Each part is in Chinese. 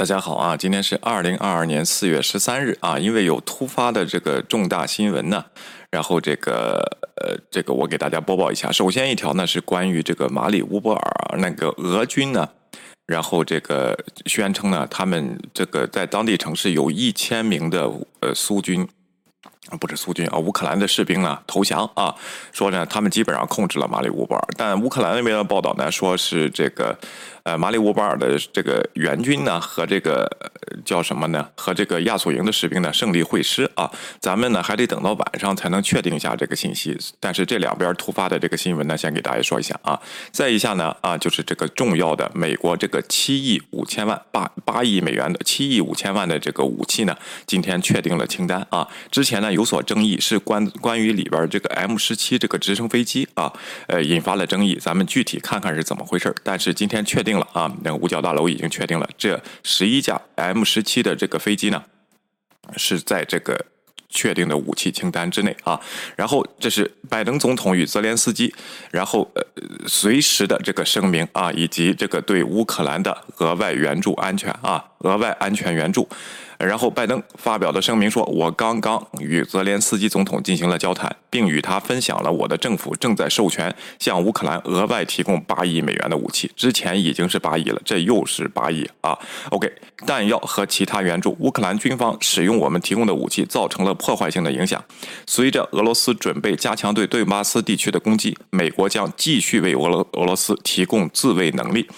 大家好啊，今天是二零二二年四月十三日啊，因为有突发的这个重大新闻呢，然后这个呃，这个我给大家播报一下。首先一条呢是关于这个马里乌波尔那个俄军呢，然后这个宣称呢，他们这个在当地城市有一千名的呃苏军啊。不是苏军啊，乌克兰的士兵呢投降啊，说呢他们基本上控制了马里乌波尔，但乌克兰那边的报道呢说是这个，呃马里乌波尔的这个援军呢和这个叫什么呢和这个亚速营的士兵呢胜利会师啊，咱们呢还得等到晚上才能确定一下这个信息，但是这两边突发的这个新闻呢，先给大家说一下啊，再一下呢啊就是这个重要的美国这个七亿五千万八八亿美元的七亿五千万的这个武器呢，今天确定了清单啊，之前呢。有所争议是关关于里边这个 M 十七这个直升飞机啊，呃，引发了争议。咱们具体看看是怎么回事但是今天确定啊，那个五角大楼已经确定了，这十一架 M 十七的这个飞机呢，是在这个确定的武器清单之内啊。然后这是拜登总统与泽连斯基，然后呃随时的这个声明啊，以及这个对乌克兰的额外援助安全啊，额外安全援助。然后，拜登发表的声明说：“我刚刚与泽连斯基总统进行了交谈，并与他分享了我的政府正在授权向乌克兰额外提供八亿美元的武器。之前已经是八亿了，这又是八亿啊！OK，弹药和其他援助，乌克兰军方使用我们提供的武器造成了破坏性的影响。随着俄罗斯准备加强对顿巴斯地区的攻击，美国将继续为俄罗俄罗斯提供自卫能力。”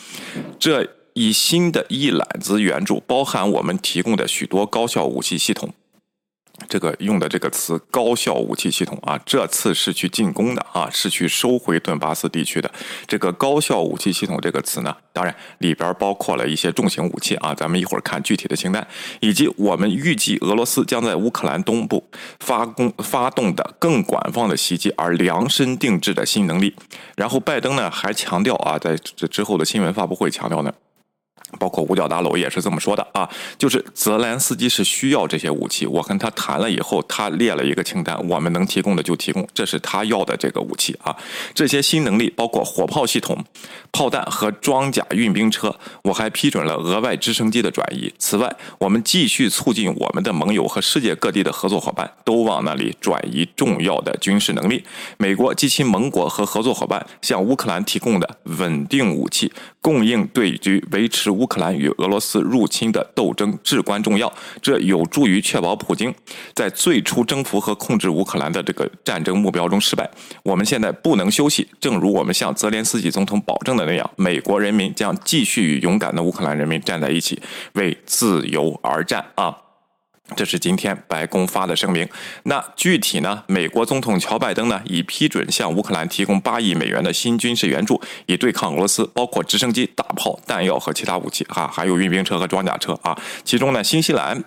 这。以新的一揽子援助，包含我们提供的许多高效武器系统。这个用的这个词“高效武器系统”啊，这次是去进攻的啊，是去收回顿巴斯地区的。这个“高效武器系统”这个词呢，当然里边包括了一些重型武器啊。咱们一会儿看具体的清单，以及我们预计俄罗斯将在乌克兰东部发攻发动的更广泛的袭击而量身定制的新能力。然后拜登呢还强调啊，在这之后的新闻发布会强调呢。包括五角大楼也是这么说的啊，就是泽连斯基是需要这些武器。我跟他谈了以后，他列了一个清单，我们能提供的就提供，这是他要的这个武器啊。这些新能力包括火炮系统、炮弹和装甲运兵车。我还批准了额外直升机的转移。此外，我们继续促进我们的盟友和世界各地的合作伙伴都往那里转移重要的军事能力。美国及其盟国和合作伙伴向乌克兰提供的稳定武器供应，对于维持乌。乌克兰与俄罗斯入侵的斗争至关重要，这有助于确保普京在最初征服和控制乌克兰的这个战争目标中失败。我们现在不能休息，正如我们向泽连斯基总统保证的那样，美国人民将继续与勇敢的乌克兰人民站在一起，为自由而战啊！这是今天白宫发的声明。那具体呢？美国总统乔拜登呢已批准向乌克兰提供八亿美元的新军事援助，以对抗俄罗斯，包括直升机、大炮、弹药和其他武器啊，还有运兵车和装甲车啊。其中呢，新西兰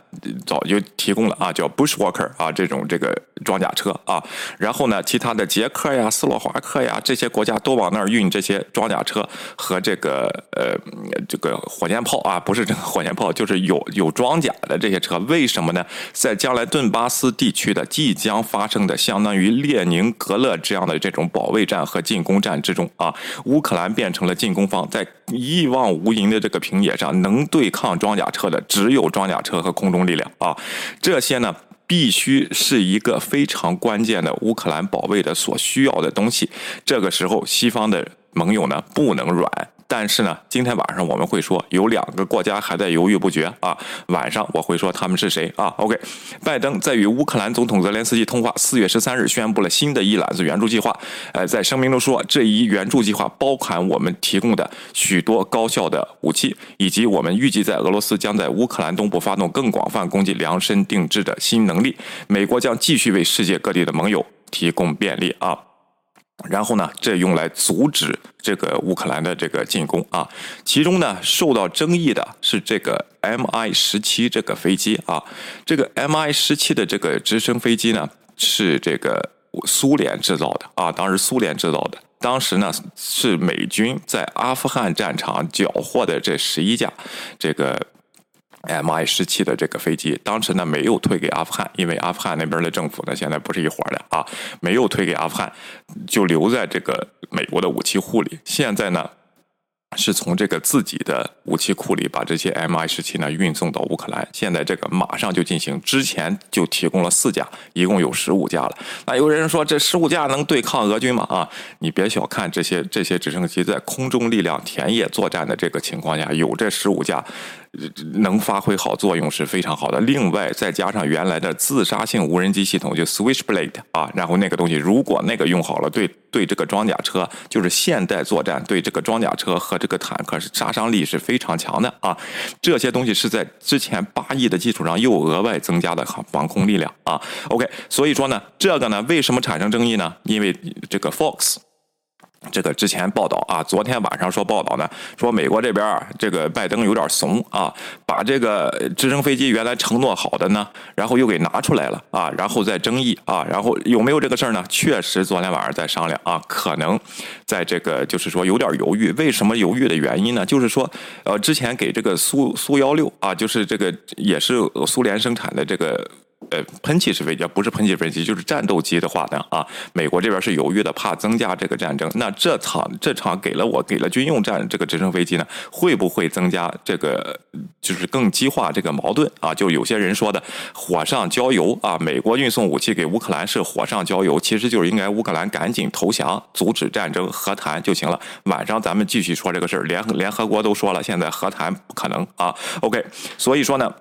早就提供了啊，叫 Bushwalker 啊这种这个装甲车啊。然后呢，其他的捷克呀、斯洛伐克呀这些国家都往那儿运这些装甲车和这个呃这个火箭炮啊，不是这个火箭炮，就是有有装甲的这些车。为什么？呢，在将来顿巴斯地区的即将发生的相当于列宁格勒这样的这种保卫战和进攻战之中啊，乌克兰变成了进攻方，在一望无垠的这个平野上，能对抗装甲车的只有装甲车和空中力量啊，这些呢必须是一个非常关键的乌克兰保卫的所需要的东西。这个时候，西方的盟友呢不能软。但是呢，今天晚上我们会说有两个国家还在犹豫不决啊。晚上我会说他们是谁啊？OK，拜登在与乌克兰总统泽连斯基通话，四月十三日宣布了新的一揽子援助计划。呃，在声明中说，这一援助计划包含我们提供的许多高效的武器，以及我们预计在俄罗斯将在乌克兰东部发动更广泛攻击量身定制的新能力。美国将继续为世界各地的盟友提供便利啊。然后呢，这用来阻止这个乌克兰的这个进攻啊。其中呢，受到争议的是这个 Mi 十七这个飞机啊。这个 Mi 十七的这个直升飞机呢，是这个苏联制造的啊。当时苏联制造的，当时呢是美军在阿富汗战场缴获的这十一架这个。Mi 十七的这个飞机，当时呢没有退给阿富汗，因为阿富汗那边的政府呢现在不是一伙的啊，没有退给阿富汗，就留在这个美国的武器库里。现在呢，是从这个自己的武器库里把这些 Mi 十七呢运送到乌克兰，现在这个马上就进行，之前就提供了四架，一共有十五架了。那有人说这十五架能对抗俄军吗？啊，你别小看这些这些直升机在空中力量田野作战的这个情况下，有这十五架。能发挥好作用是非常好的。另外，再加上原来的自杀性无人机系统，就 Switchblade 啊，然后那个东西，如果那个用好了，对对这个装甲车，就是现代作战，对这个装甲车和这个坦克是杀伤力是非常强的啊。这些东西是在之前八亿的基础上又额外增加的防空力量啊。OK，所以说呢，这个呢，为什么产生争议呢？因为这个 Fox。这个之前报道啊，昨天晚上说报道呢，说美国这边啊这个拜登有点怂啊，把这个直升飞机原来承诺好的呢，然后又给拿出来了啊，然后再争议啊，然后有没有这个事儿呢？确实昨天晚上在商量啊，可能在这个就是说有点犹豫。为什么犹豫的原因呢？就是说呃，之前给这个苏苏幺六啊，就是这个也是苏联生产的这个。呃，喷气式飞机不是喷气飞机，就是战斗机的话呢啊，美国这边是犹豫的，怕增加这个战争。那这场这场给了我给了军用战这个直升飞机呢，会不会增加这个就是更激化这个矛盾啊？就有些人说的火上浇油啊，美国运送武器给乌克兰是火上浇油，其实就是应该乌克兰赶紧投降，阻止战争，和谈就行了。晚上咱们继续说这个事儿，联联合国都说了，现在和谈不可能啊。OK，所以说呢。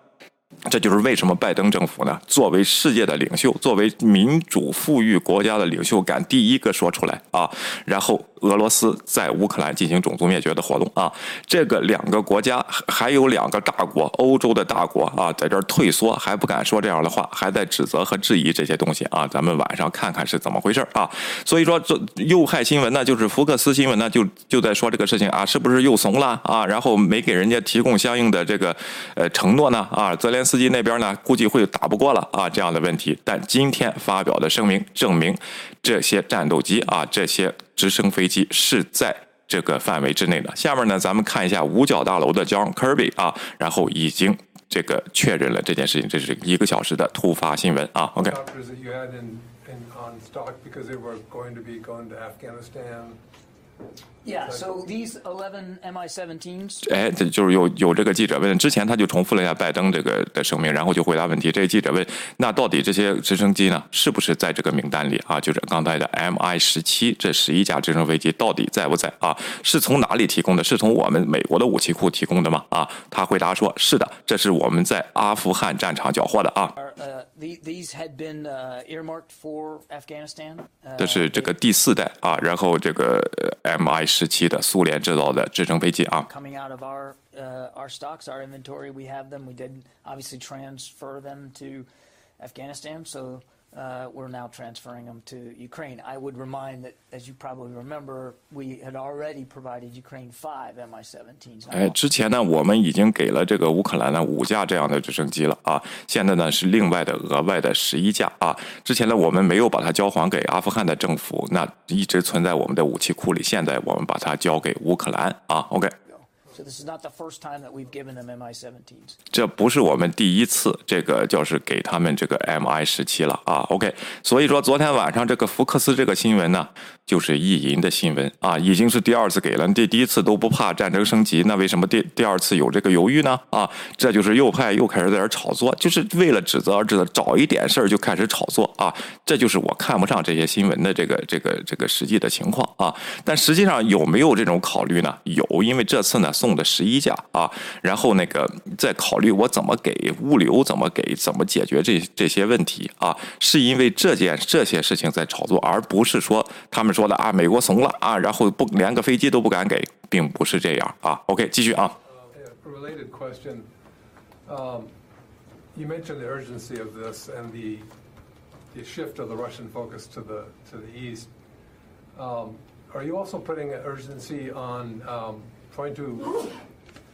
这就是为什么拜登政府呢，作为世界的领袖，作为民主富裕国家的领袖，敢第一个说出来啊，然后。俄罗斯在乌克兰进行种族灭绝的活动啊，这个两个国家还有两个大国，欧洲的大国啊，在这儿退缩，还不敢说这样的话，还在指责和质疑这些东西啊。咱们晚上看看是怎么回事啊。所以说，这右派新闻呢，就是福克斯新闻呢，就就在说这个事情啊，是不是又怂了啊？然后没给人家提供相应的这个呃承诺呢啊？泽连斯基那边呢，估计会打不过了啊，这样的问题。但今天发表的声明证明，这些战斗机啊，这些。直升飞机是在这个范围之内的。下面呢，咱们看一下五角大楼的 John Kirby 啊，然后已经这个确认了这件事情，这是一个小时的突发新闻啊。OK。Yeah, so these eleven Mi-17s。哎，这就是有有这个记者问，之前他就重复了一下拜登这个的声明，然后就回答问题。这个记者问，那到底这些直升机呢，是不是在这个名单里啊？就是刚才的 Mi-17 这十一架直升飞机到底在不在啊？是从哪里提供的？是从我们美国的武器库提供的吗？啊，他回答说，是的，这是我们在阿富汗战场缴获的啊。These had been earmarked for Afghanistan。这是这个第四代啊，然后这个 Mi 时期的苏联制造的直升飞机啊。Coming out of our our stocks, our inventory, we have them. We did obviously transfer them to Afghanistan, so. Uh, we're now transferring them to Ukraine. I would remind that, as you probably remember, we had already provided Ukraine five Mi-17s. 哎，之前呢，我们已经给了这个乌克兰呢五架这样的直升机了啊，现在呢是另外的额外的十一架啊。之前呢，我们没有把它交还给阿富汗的政府，那一直存在我们的武器库里。现在我们把它交给乌克兰啊。OK。这不是我们第一次这个就是给他们这个 Mi 十七了啊，OK。所以说昨天晚上这个福克斯这个新闻呢，就是意淫的新闻啊，已经是第二次给了。第第一次都不怕战争升级，那为什么第第二次有这个犹豫呢？啊，这就是右派又开始在这炒作，就是为了指责而指责，找一点事儿就开始炒作啊。这就是我看不上这些新闻的这个这个这个实际的情况啊。但实际上有没有这种考虑呢？有，因为这次呢。送的十一架啊，然后那个在考虑我怎么给物流，怎么给，怎么解决这这些问题啊？是因为这件这些事情在炒作，而不是说他们 说的啊，美国怂了啊，然后不连个飞机都不敢给，并不是这样啊。OK，继续啊。Related question. Um, you mentioned the urgency of this and the the shift of the Russian focus to the to the east. Um, are you also putting an urgency on um, trying to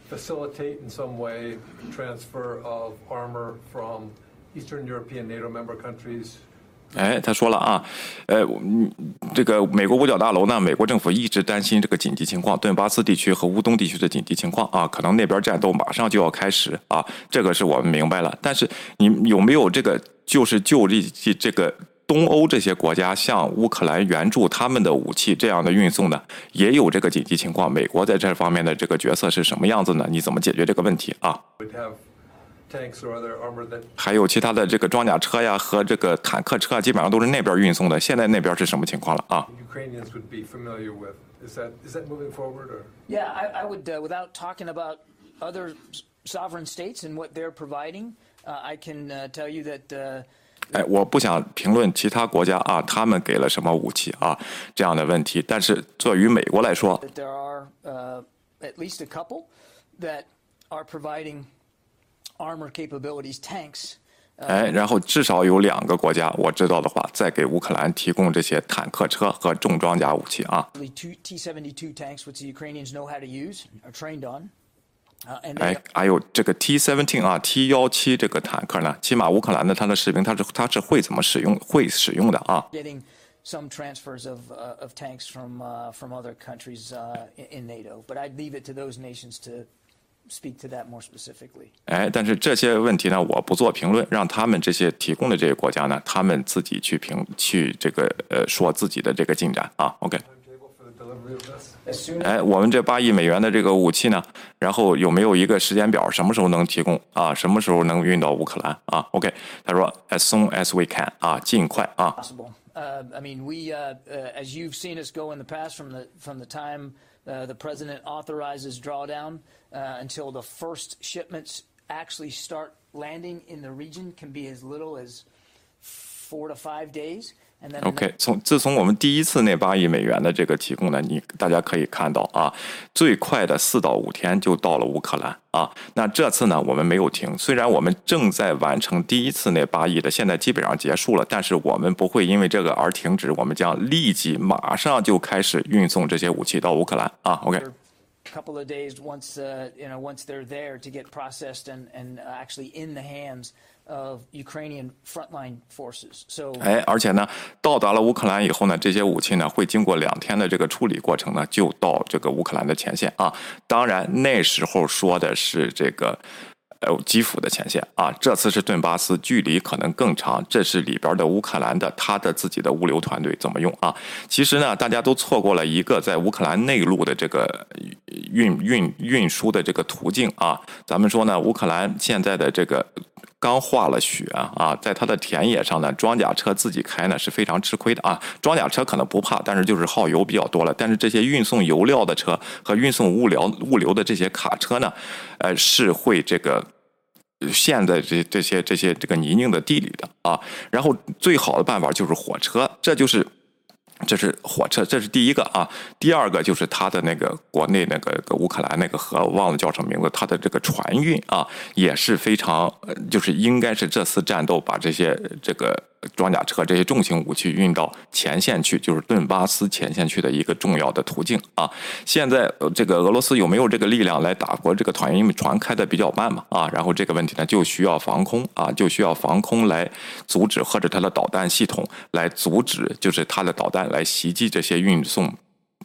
facilitate in some way transfer of armor from Eastern European NATO member countries 哎，他说了啊，呃，这个美国五角大楼呢，美国政府一直担心这个紧急情况，顿巴斯地区和乌东地区的紧急情况啊，可能那边战斗马上就要开始啊，这个是我们明白了。但是你有没有这个，就是就这这个。东欧这些国家向乌克兰援助他们的武器这样的运送呢，也有这个紧急情况。美国在这方面的这个角色是什么样子呢？你怎么解决这个问题啊？还有其他的这个装甲车呀和这个坦克车，基本上都是那边运送的。现在那边是什么情况了啊？Yeah, I, I would, uh, without talking about other sovereign states and what they're providing, uh, I can uh, tell you that. Uh, 哎，我不想评论其他国家啊，他们给了什么武器啊这样的问题。但是作于美国来说，there are uh, at least a couple that are providing. 哎，然后至少有两个国家，我知道的话，在给乌克兰提供这些坦克车和重装甲武器啊。T-72 tanks, which the Ukrainians know how to use, are trained on. 哎，还有这个 T-17 啊，T 幺七这个坦克呢，起码乌克兰的他的士兵他是他是会怎么使用，会使用的啊。Getting some transfers of of tanks from from other countries in NATO, but I'd leave it to those nations to. speak to that more specifically。哎，但是这些问题呢，我不做评论，让他们这些提供的这些国家呢，他们自己去评去这个呃说自己的这个进展啊。OK。哎，我们这八亿美元的这个武器呢，然后有没有一个时间表，什么时候能提供啊？什么时候能运到乌克兰啊？OK，他说 as soon as we can 啊，尽快啊。Possible. Uh, I mean, we, uh, uh, as you've seen us go in the past, from the from the time uh, the president authorizes drawdown uh, until the first shipments actually start landing in the region can be as little as four to five days. OK，从自从我们第一次那八亿美元的这个提供呢，你大家可以看到啊，最快的四到五天就到了乌克兰啊。那这次呢，我们没有停，虽然我们正在完成第一次那八亿的，现在基本上结束了，但是我们不会因为这个而停止，我们将立即马上就开始运送这些武器到乌克兰啊。OK。couple of days once uh, you know once they're there to get processed and and actually in the hands of Ukrainian frontline forces. So 哎，而且呢，到达了乌克兰以后呢，这些武器呢会经过两天的这个处理过程呢，就到这个乌克兰的前线啊。当然那时候说的是这个。呃，基辅的前线啊，这次是顿巴斯，距离可能更长。这是里边的乌克兰的他的自己的物流团队怎么用啊？其实呢，大家都错过了一个在乌克兰内陆的这个运运运输的这个途径啊。咱们说呢，乌克兰现在的这个刚化了雪啊，在它的田野上呢，装甲车自己开呢是非常吃亏的啊。装甲车可能不怕，但是就是耗油比较多了。但是这些运送油料的车和运送物流物流的这些卡车呢，呃，是会这个。陷在这这些这些这个泥泞的地里的啊，然后最好的办法就是火车，这就是这是火车，这是第一个啊。第二个就是它的那个国内那个乌克兰那个河，忘了叫什么名字，它的这个船运啊也是非常，就是应该是这次战斗把这些这个。装甲车这些重型武器运到前线去，就是顿巴斯前线去的一个重要的途径啊。现在这个俄罗斯有没有这个力量来打过这个团？因为船开的比较慢嘛啊。然后这个问题呢，就需要防空啊，就需要防空来阻止或者它的导弹系统来阻止，就是它的导弹来袭击这些运送。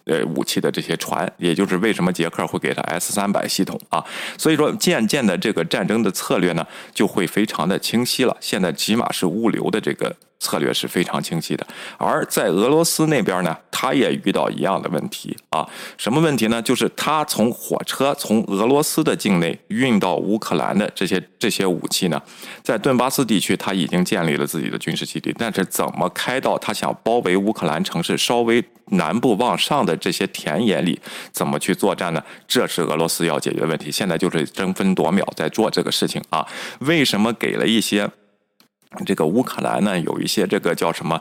呃，武器的这些船，也就是为什么捷克会给他 S 三百系统啊？所以说，渐渐的这个战争的策略呢，就会非常的清晰了。现在起码是物流的这个。策略是非常清晰的，而在俄罗斯那边呢，他也遇到一样的问题啊。什么问题呢？就是他从火车从俄罗斯的境内运到乌克兰的这些这些武器呢，在顿巴斯地区他已经建立了自己的军事基地，但是怎么开到他想包围乌克兰城市稍微南部往上的这些田野里，怎么去作战呢？这是俄罗斯要解决的问题。现在就是争分夺秒在做这个事情啊。为什么给了一些？这个乌克兰呢，有一些这个叫什么，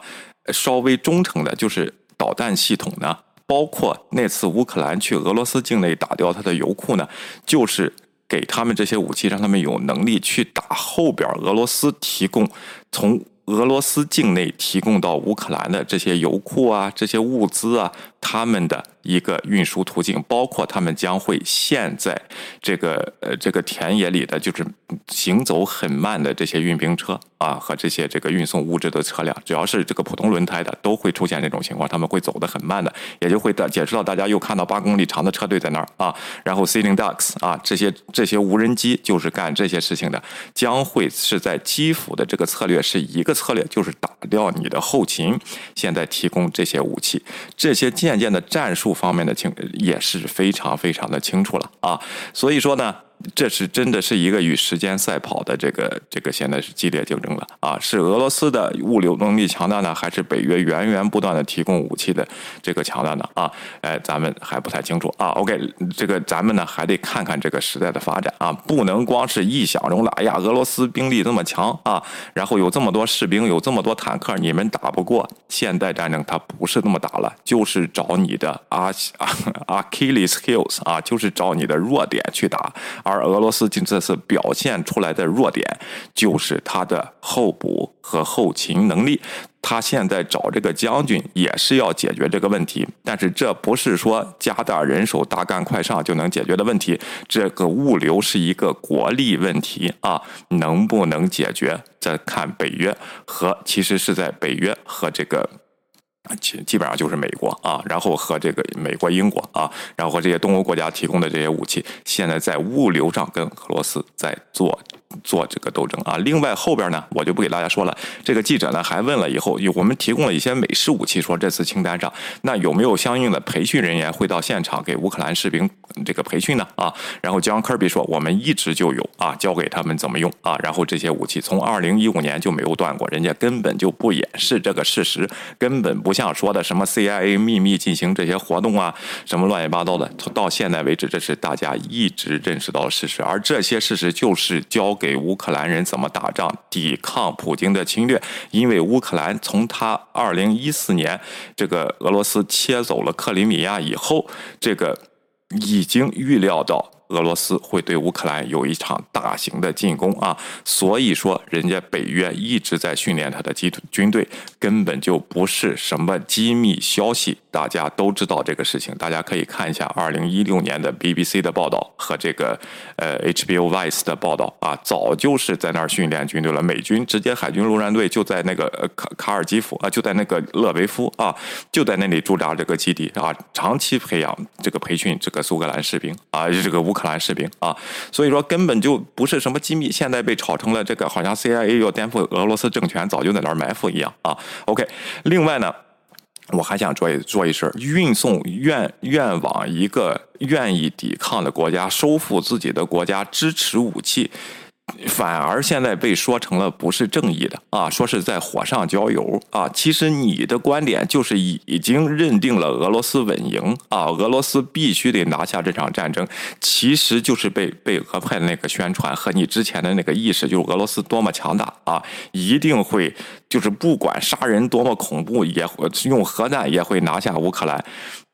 稍微忠诚的，就是导弹系统呢，包括那次乌克兰去俄罗斯境内打掉它的油库呢，就是给他们这些武器，让他们有能力去打后边俄罗斯提供从俄罗斯境内提供到乌克兰的这些油库啊，这些物资啊。他们的一个运输途径，包括他们将会陷在这个呃这个田野里的，就是行走很慢的这些运兵车啊和这些这个运送物质的车辆，只要是这个普通轮胎的，都会出现这种情况，他们会走得很慢的，也就会解释到大家又看到八公里长的车队在那儿啊，然后 sitting ducks 啊这些这些无人机就是干这些事情的，将会是在基辅的这个策略是一个策略，就是打掉你的后勤，现在提供这些武器，这些建渐渐的战术。方面的清也是非常非常的清楚了啊，所以说呢。这是真的是一个与时间赛跑的这个这个现在是激烈竞争了啊！是俄罗斯的物流能力强大呢，还是北约源源不断的提供武器的这个强大呢？啊，哎，咱们还不太清楚啊。OK，这个咱们呢还得看看这个时代的发展啊，不能光是臆想中了哎呀，俄罗斯兵力这么强啊，然后有这么多士兵，有这么多坦克，你们打不过。现代战争它不是那么打了，就是找你的阿 阿 Achilles heels 啊，就是找你的弱点去打。而而俄罗斯这次表现出来的弱点，就是他的候补和后勤能力。他现在找这个将军也是要解决这个问题，但是这不是说加大人手、大干快上就能解决的问题。这个物流是一个国力问题啊，能不能解决？再看北约和其实是在北约和这个。基基本上就是美国啊，然后和这个美国、英国啊，然后和这些东欧国家提供的这些武器，现在在物流上跟俄罗斯在做。做这个斗争啊！另外后边呢，我就不给大家说了。这个记者呢还问了以后，我们提供了一些美式武器，说这次清单上那有没有相应的培训人员会到现场给乌克兰士兵这个培训呢？啊，然后 John Kirby 说我们一直就有啊，教给他们怎么用啊。然后这些武器从二零一五年就没有断过，人家根本就不掩饰这个事实，根本不像说的什么 CIA 秘密进行这些活动啊，什么乱七八糟的。到现在为止，这是大家一直认识到的事实，而这些事实就是交。给乌克兰人怎么打仗，抵抗普京的侵略？因为乌克兰从他二零一四年这个俄罗斯切走了克里米亚以后，这个已经预料到。俄罗斯会对乌克兰有一场大型的进攻啊，所以说人家北约一直在训练他的基军队，根本就不是什么机密消息，大家都知道这个事情。大家可以看一下二零一六年的 BBC 的报道和这个呃 HBO Vice 的报道啊，早就是在那儿训练军队了。美军直接海军陆战队就在那个卡卡尔基夫啊，就在那个勒维夫啊，就在那里驻扎这个基地啊，长期培养这个培训这个苏格兰士兵啊，这个乌。克兰士兵啊，所以说根本就不是什么机密，现在被炒成了这个好像 CIA 要颠覆俄罗斯政权，早就在那儿埋伏一样啊。OK，另外呢，我还想做一做一事运送愿愿往一个愿意抵抗的国家，收复自己的国家，支持武器。反而现在被说成了不是正义的啊，说是在火上浇油啊。其实你的观点就是已经认定了俄罗斯稳赢啊，俄罗斯必须得拿下这场战争。其实就是被被俄派的那个宣传和你之前的那个意识，就是俄罗斯多么强大啊，一定会就是不管杀人多么恐怖，也会用核弹也会拿下乌克兰。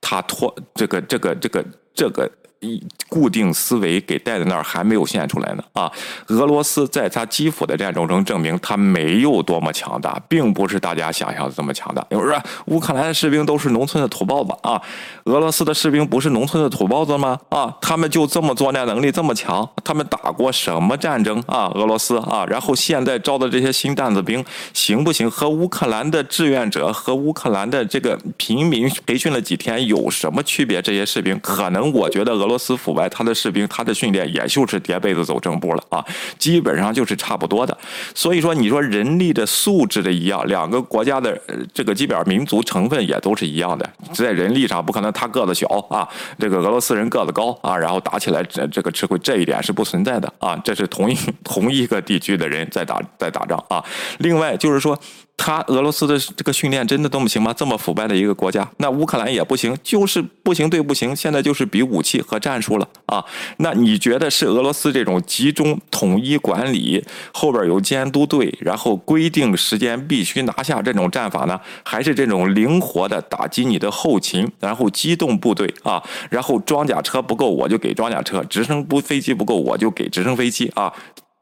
他拖这个这个这个这个。一固定思维给带在那儿还没有现出来呢啊！俄罗斯在他基辅的战争中证明他没有多么强大，并不是大家想象的这么强大。有人说乌克兰的士兵都是农村的土包子啊，俄罗斯的士兵不是农村的土包子吗？啊，他们就这么作战能力这么强？他们打过什么战争啊？俄罗斯啊，然后现在招的这些新担子兵行不行？和乌克兰的志愿者和乌克兰的这个平民培训了几天有什么区别？这些士兵可能我觉得俄。俄罗斯腐败，他的士兵，他的训练也就是叠被子走正步了啊，基本上就是差不多的。所以说，你说人力的素质的一样，两个国家的这个基本上民族成分也都是一样的，在人力上不可能他个子小啊，这个俄罗斯人个子高啊，然后打起来这这个吃亏，这一点是不存在的啊，这是同一同一个地区的人在打在打仗啊。另外就是说。他俄罗斯的这个训练真的这么行吗？这么腐败的一个国家，那乌克兰也不行，就是不行对不行。现在就是比武器和战术了啊。那你觉得是俄罗斯这种集中统一管理，后边有监督队，然后规定时间必须拿下这种战法呢，还是这种灵活的打击你的后勤，然后机动部队啊，然后装甲车不够我就给装甲车，直升不飞机不够我就给直升飞机啊？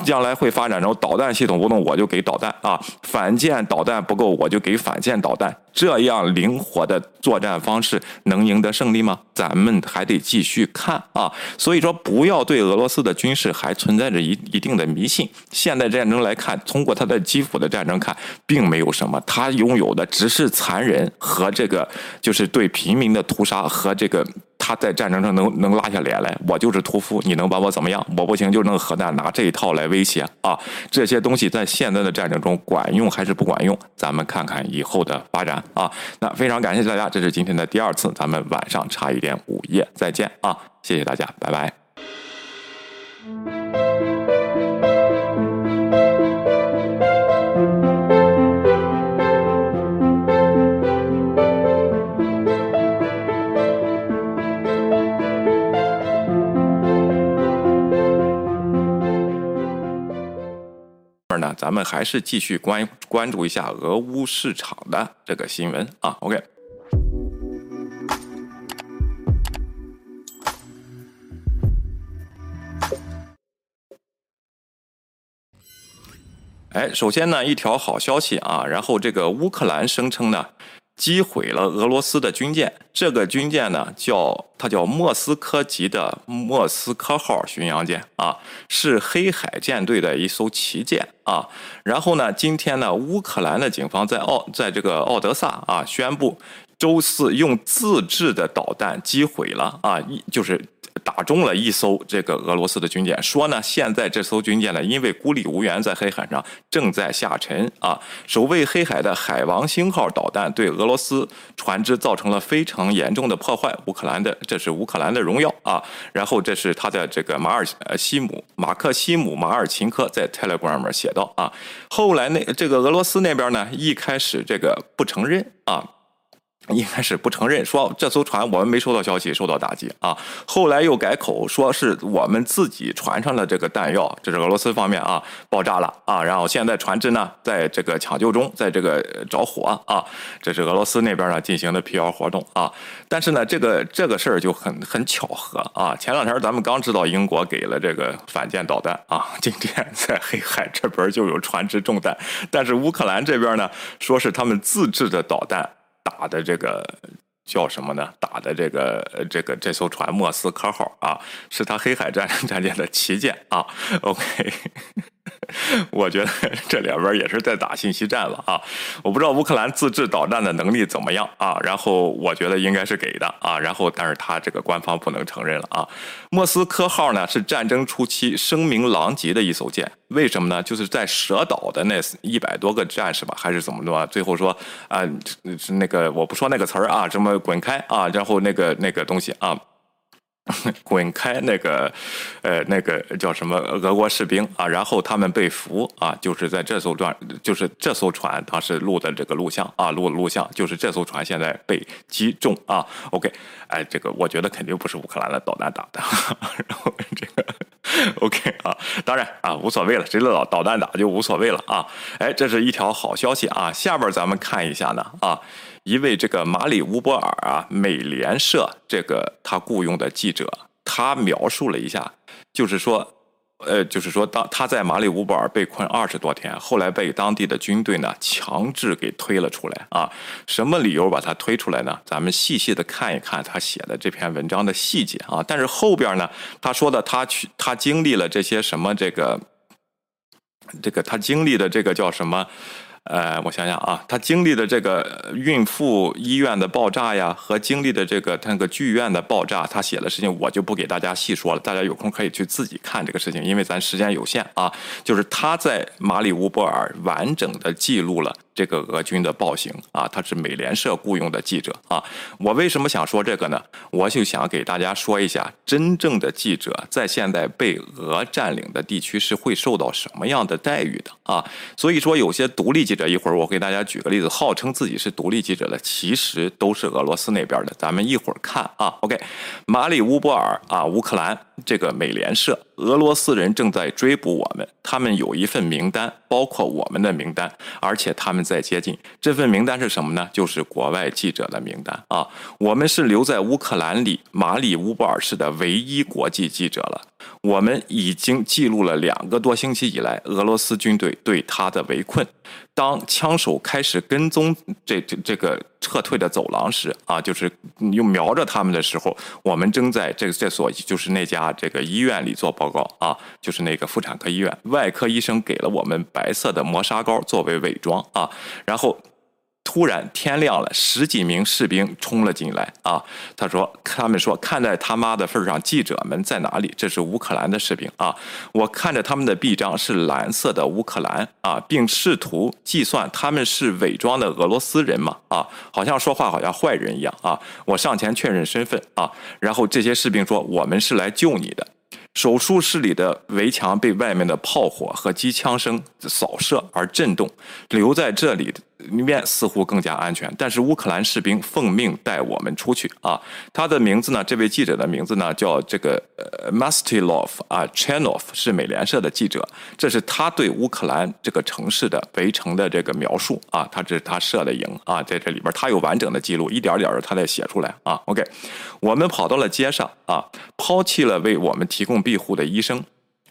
将来会发展成导弹系统不动我就给导弹啊，反舰导弹不够我就给反舰导弹，这样灵活的作战方式能赢得胜利吗？咱们还得继续看啊。所以说，不要对俄罗斯的军事还存在着一一定的迷信。现代战争来看，通过他的基辅的战争看，并没有什么，他拥有的只是残忍和这个就是对平民的屠杀和这个。他在战争上能能拉下脸来，我就是屠夫，你能把我怎么样？我不行就弄核弹，拿这一套来威胁啊！这些东西在现在的战争中管用还是不管用？咱们看看以后的发展啊！那非常感谢大家，这是今天的第二次，咱们晚上差一点午夜再见啊！谢谢大家，拜拜。还是继续关关注一下俄乌市场的这个新闻啊。OK，哎，首先呢，一条好消息啊，然后这个乌克兰声称呢。击毁了俄罗斯的军舰，这个军舰呢叫它叫莫斯科级的莫斯科号巡洋舰啊，是黑海舰队的一艘旗舰啊。然后呢，今天呢，乌克兰的警方在奥在这个奥德萨啊宣布，周四用自制的导弹击毁了啊，一就是。打中了一艘这个俄罗斯的军舰，说呢，现在这艘军舰呢，因为孤立无援，在黑海上正在下沉啊。守卫黑海的海王星号导弹对俄罗斯船只造成了非常严重的破坏。乌克兰的这是乌克兰的荣耀啊。然后这是他的这个马尔西姆马克西姆马尔琴科在 Telegram 写道啊。后来那这个俄罗斯那边呢，一开始这个不承认啊。一开始不承认，说这艘船我们没收到消息，受到打击啊。后来又改口，说是我们自己船上的这个弹药，这是俄罗斯方面啊爆炸了啊。然后现在船只呢在这个抢救中，在这个着火啊。这是俄罗斯那边呢进行的辟谣活动啊。但是呢，这个这个事儿就很很巧合啊。前两天咱们刚知道英国给了这个反舰导弹啊，今天在黑海这边就有船只中弹，但是乌克兰这边呢说是他们自制的导弹。打的这个叫什么呢？打的这个这个这艘船莫斯科号啊，是他黑海战战舰的旗舰啊。OK。我觉得这两边也是在打信息战了啊！我不知道乌克兰自制导弹的能力怎么样啊？然后我觉得应该是给的啊，然后但是他这个官方不能承认了啊。莫斯科号呢是战争初期声名狼藉的一艘舰，为什么呢？就是在蛇岛的那一百多个战士吧，还是怎么着？最后说啊，那个我不说那个词儿啊，什么滚开啊，然后那个那个东西啊。滚开！那个，呃，那个叫什么？俄国士兵啊，然后他们被俘啊，就是在这艘船，就是这艘船当时录的这个录像啊，录录像，就是这艘船现在被击中啊。OK，哎，这个我觉得肯定不是乌克兰的导弹打的，然后这个 OK 啊，当然啊，无所谓了，谁的导导弹打就无所谓了啊。哎，这是一条好消息啊。下边咱们看一下呢啊。一位这个马里乌波尔啊，美联社这个他雇佣的记者，他描述了一下，就是说，呃，就是说，当他在马里乌波尔被困二十多天，后来被当地的军队呢强制给推了出来啊。什么理由把他推出来呢？咱们细细的看一看他写的这篇文章的细节啊。但是后边呢，他说的他去他经历了这些什么这个，这个他经历的这个叫什么？呃，我想想啊，他经历的这个孕妇医院的爆炸呀，和经历的这个他那个剧院的爆炸，他写的事情我就不给大家细说了，大家有空可以去自己看这个事情，因为咱时间有限啊。就是他在马里乌波尔完整的记录了。这个俄军的暴行啊，他是美联社雇佣的记者啊。我为什么想说这个呢？我就想给大家说一下，真正的记者在现在被俄占领的地区是会受到什么样的待遇的啊。所以说，有些独立记者，一会儿我给大家举个例子，号称自己是独立记者的，其实都是俄罗斯那边的。咱们一会儿看啊。OK，马里乌波尔啊，乌克兰这个美联社。俄罗斯人正在追捕我们，他们有一份名单，包括我们的名单，而且他们在接近。这份名单是什么呢？就是国外记者的名单啊！我们是留在乌克兰里马里乌波尔市的唯一国际记者了。我们已经记录了两个多星期以来俄罗斯军队对他的围困。当枪手开始跟踪这这这个撤退的走廊时，啊，就是又瞄着他们的时候，我们正在这这所就是那家这个医院里做报告啊，就是那个妇产科医院，外科医生给了我们白色的磨砂膏作为伪装啊，然后。突然天亮了，十几名士兵冲了进来啊！他说：“他们说看在他妈的份上，记者们在哪里？这是乌克兰的士兵啊！我看着他们的臂章是蓝色的乌克兰啊，并试图计算他们是伪装的俄罗斯人嘛啊！好像说话好像坏人一样啊！我上前确认身份啊，然后这些士兵说我们是来救你的。”手术室里的围墙被外面的炮火和机枪声扫射而震动，留在这里里里面似乎更加安全。但是乌克兰士兵奉命带我们出去啊！他的名字呢？这位记者的名字呢？叫这个呃 Mastilov 啊 Chanov 是美联社的记者。这是他对乌克兰这个城市的围城的这个描述啊！他这是他设的营啊，在这里边他有完整的记录，一点点的他在写出来啊。OK，我们跑到了街上啊，抛弃了为我们提供。庇护的医生，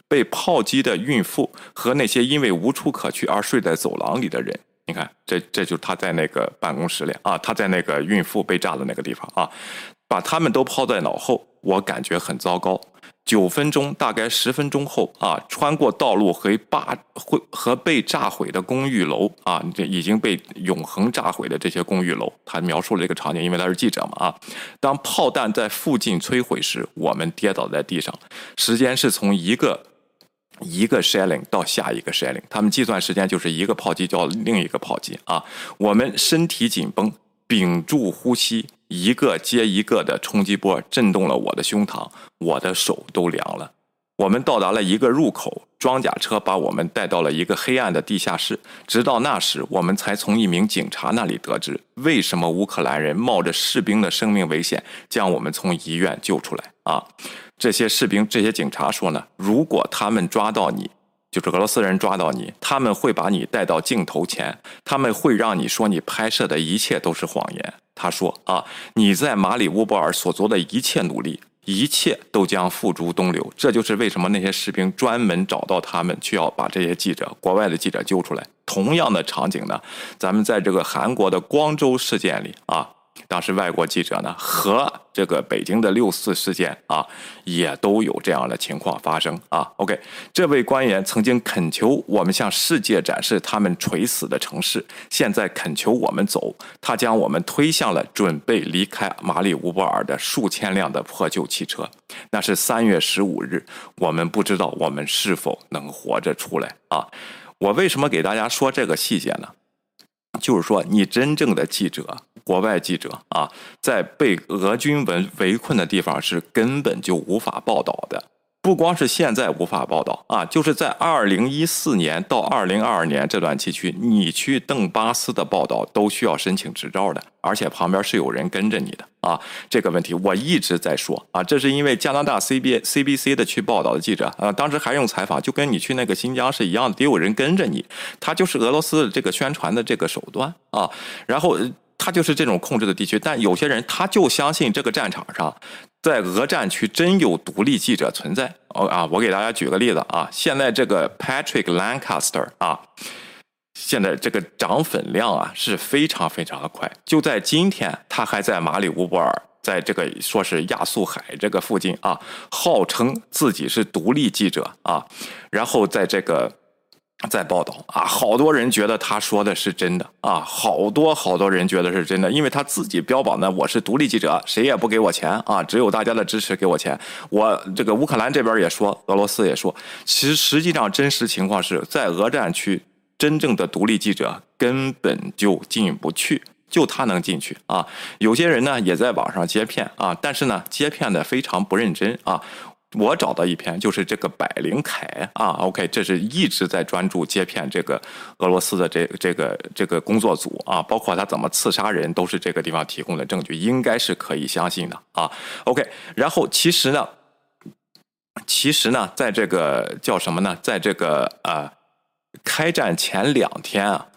被炮击的孕妇和那些因为无处可去而睡在走廊里的人，你看，这这就是他在那个办公室里啊，他在那个孕妇被炸的那个地方啊，把他们都抛在脑后，我感觉很糟糕。九分钟，大概十分钟后啊，穿过道路和霸会和被炸毁的公寓楼啊，这已经被永恒炸毁的这些公寓楼，他描述了这个场景，因为他是记者嘛啊。当炮弹在附近摧毁时，我们跌倒在地上，时间是从一个一个 shelling 到下一个 shelling，他们计算时间就是一个炮击叫另一个炮击啊。我们身体紧绷，屏住呼吸。一个接一个的冲击波震动了我的胸膛，我的手都凉了。我们到达了一个入口，装甲车把我们带到了一个黑暗的地下室。直到那时，我们才从一名警察那里得知，为什么乌克兰人冒着士兵的生命危险将我们从医院救出来。啊，这些士兵、这些警察说呢，如果他们抓到你。就是俄罗斯人抓到你，他们会把你带到镜头前，他们会让你说你拍摄的一切都是谎言。他说：“啊，你在马里乌波尔所做的一切努力，一切都将付诸东流。”这就是为什么那些士兵专门找到他们，去要把这些记者、国外的记者救出来。同样的场景呢，咱们在这个韩国的光州事件里啊。当时外国记者呢和这个北京的六四事件啊，也都有这样的情况发生啊。OK，这位官员曾经恳求我们向世界展示他们垂死的城市，现在恳求我们走，他将我们推向了准备离开马里乌波尔的数千辆的破旧汽车。那是三月十五日，我们不知道我们是否能活着出来啊。我为什么给大家说这个细节呢？就是说，你真正的记者，国外记者啊，在被俄军围围困的地方是根本就无法报道的。不光是现在无法报道啊，就是在二零一四年到二零二二年这段期区，你去邓巴斯的报道都需要申请执照的，而且旁边是有人跟着你的啊。这个问题我一直在说啊，这是因为加拿大 C B C B C 的去报道的记者啊，当时还用采访，就跟你去那个新疆是一样的，得有人跟着你，他就是俄罗斯这个宣传的这个手段啊，然后。他就是这种控制的地区，但有些人他就相信这个战场上，在俄战区真有独立记者存在。哦啊，我给大家举个例子啊，现在这个 Patrick Lancaster 啊，现在这个涨粉量啊是非常非常的快。就在今天，他还在马里乌波尔，在这个说是亚速海这个附近啊，号称自己是独立记者啊，然后在这个。在报道啊，好多人觉得他说的是真的啊，好多好多人觉得是真的，因为他自己标榜的我是独立记者，谁也不给我钱啊，只有大家的支持给我钱。我这个乌克兰这边也说，俄罗斯也说，其实实际上真实情况是在俄战区，真正的独立记者根本就进不去，就他能进去啊。有些人呢也在网上接片啊，但是呢接片的非常不认真啊。我找到一篇，就是这个百灵凯啊，OK，这是一直在专注接片这个俄罗斯的这这个这个工作组啊，包括他怎么刺杀人，都是这个地方提供的证据，应该是可以相信的啊，OK。然后其实呢，其实呢，在这个叫什么呢？在这个呃开战前两天啊，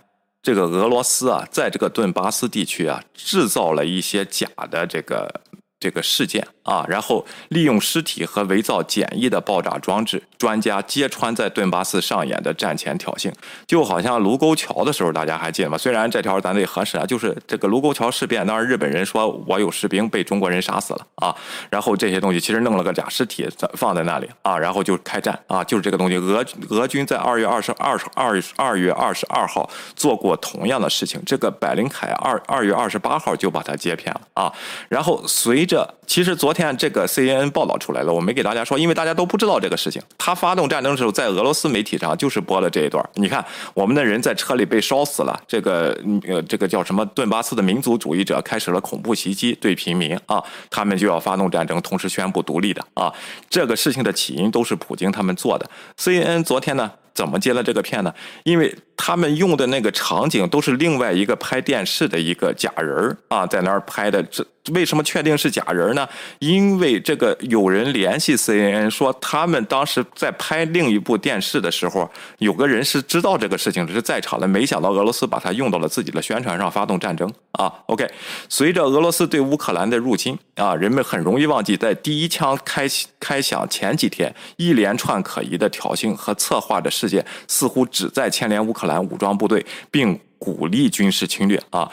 这个俄罗斯啊，在这个顿巴斯地区啊，制造了一些假的这个。这个事件啊，然后利用尸体和伪造简易的爆炸装置，专家揭穿在顿巴斯上演的战前挑衅，就好像卢沟桥的时候，大家还记得吗？虽然这条咱得核实啊，就是这个卢沟桥事变，当时日本人说我有士兵被中国人杀死了啊，然后这些东西其实弄了个假尸体放在那里啊，然后就开战啊，就是这个东西。俄俄军在二月二十二二二月二十二号做过同样的事情，这个百灵凯二二月二十八号就把它接片了啊，然后随着。这其实昨天这个 CNN 报道出来了，我没给大家说，因为大家都不知道这个事情。他发动战争的时候，在俄罗斯媒体上就是播了这一段。你看，我们的人在车里被烧死了，这个呃，这个叫什么？顿巴斯的民族主义者开始了恐怖袭击，对平民啊，他们就要发动战争，同时宣布独立的啊。这个事情的起因都是普京他们做的。CNN 昨天呢？怎么接了这个片呢？因为他们用的那个场景都是另外一个拍电视的一个假人啊，在那儿拍的。这为什么确定是假人呢？因为这个有人联系 CNN 说，他们当时在拍另一部电视的时候，有个人是知道这个事情，只是在场的。没想到俄罗斯把它用到了自己的宣传上，发动战争啊。OK，随着俄罗斯对乌克兰的入侵啊，人们很容易忘记在第一枪开开响前几天一连串可疑的挑衅和策划的。事件似乎只在牵连乌克兰武装部队，并鼓励军事侵略啊，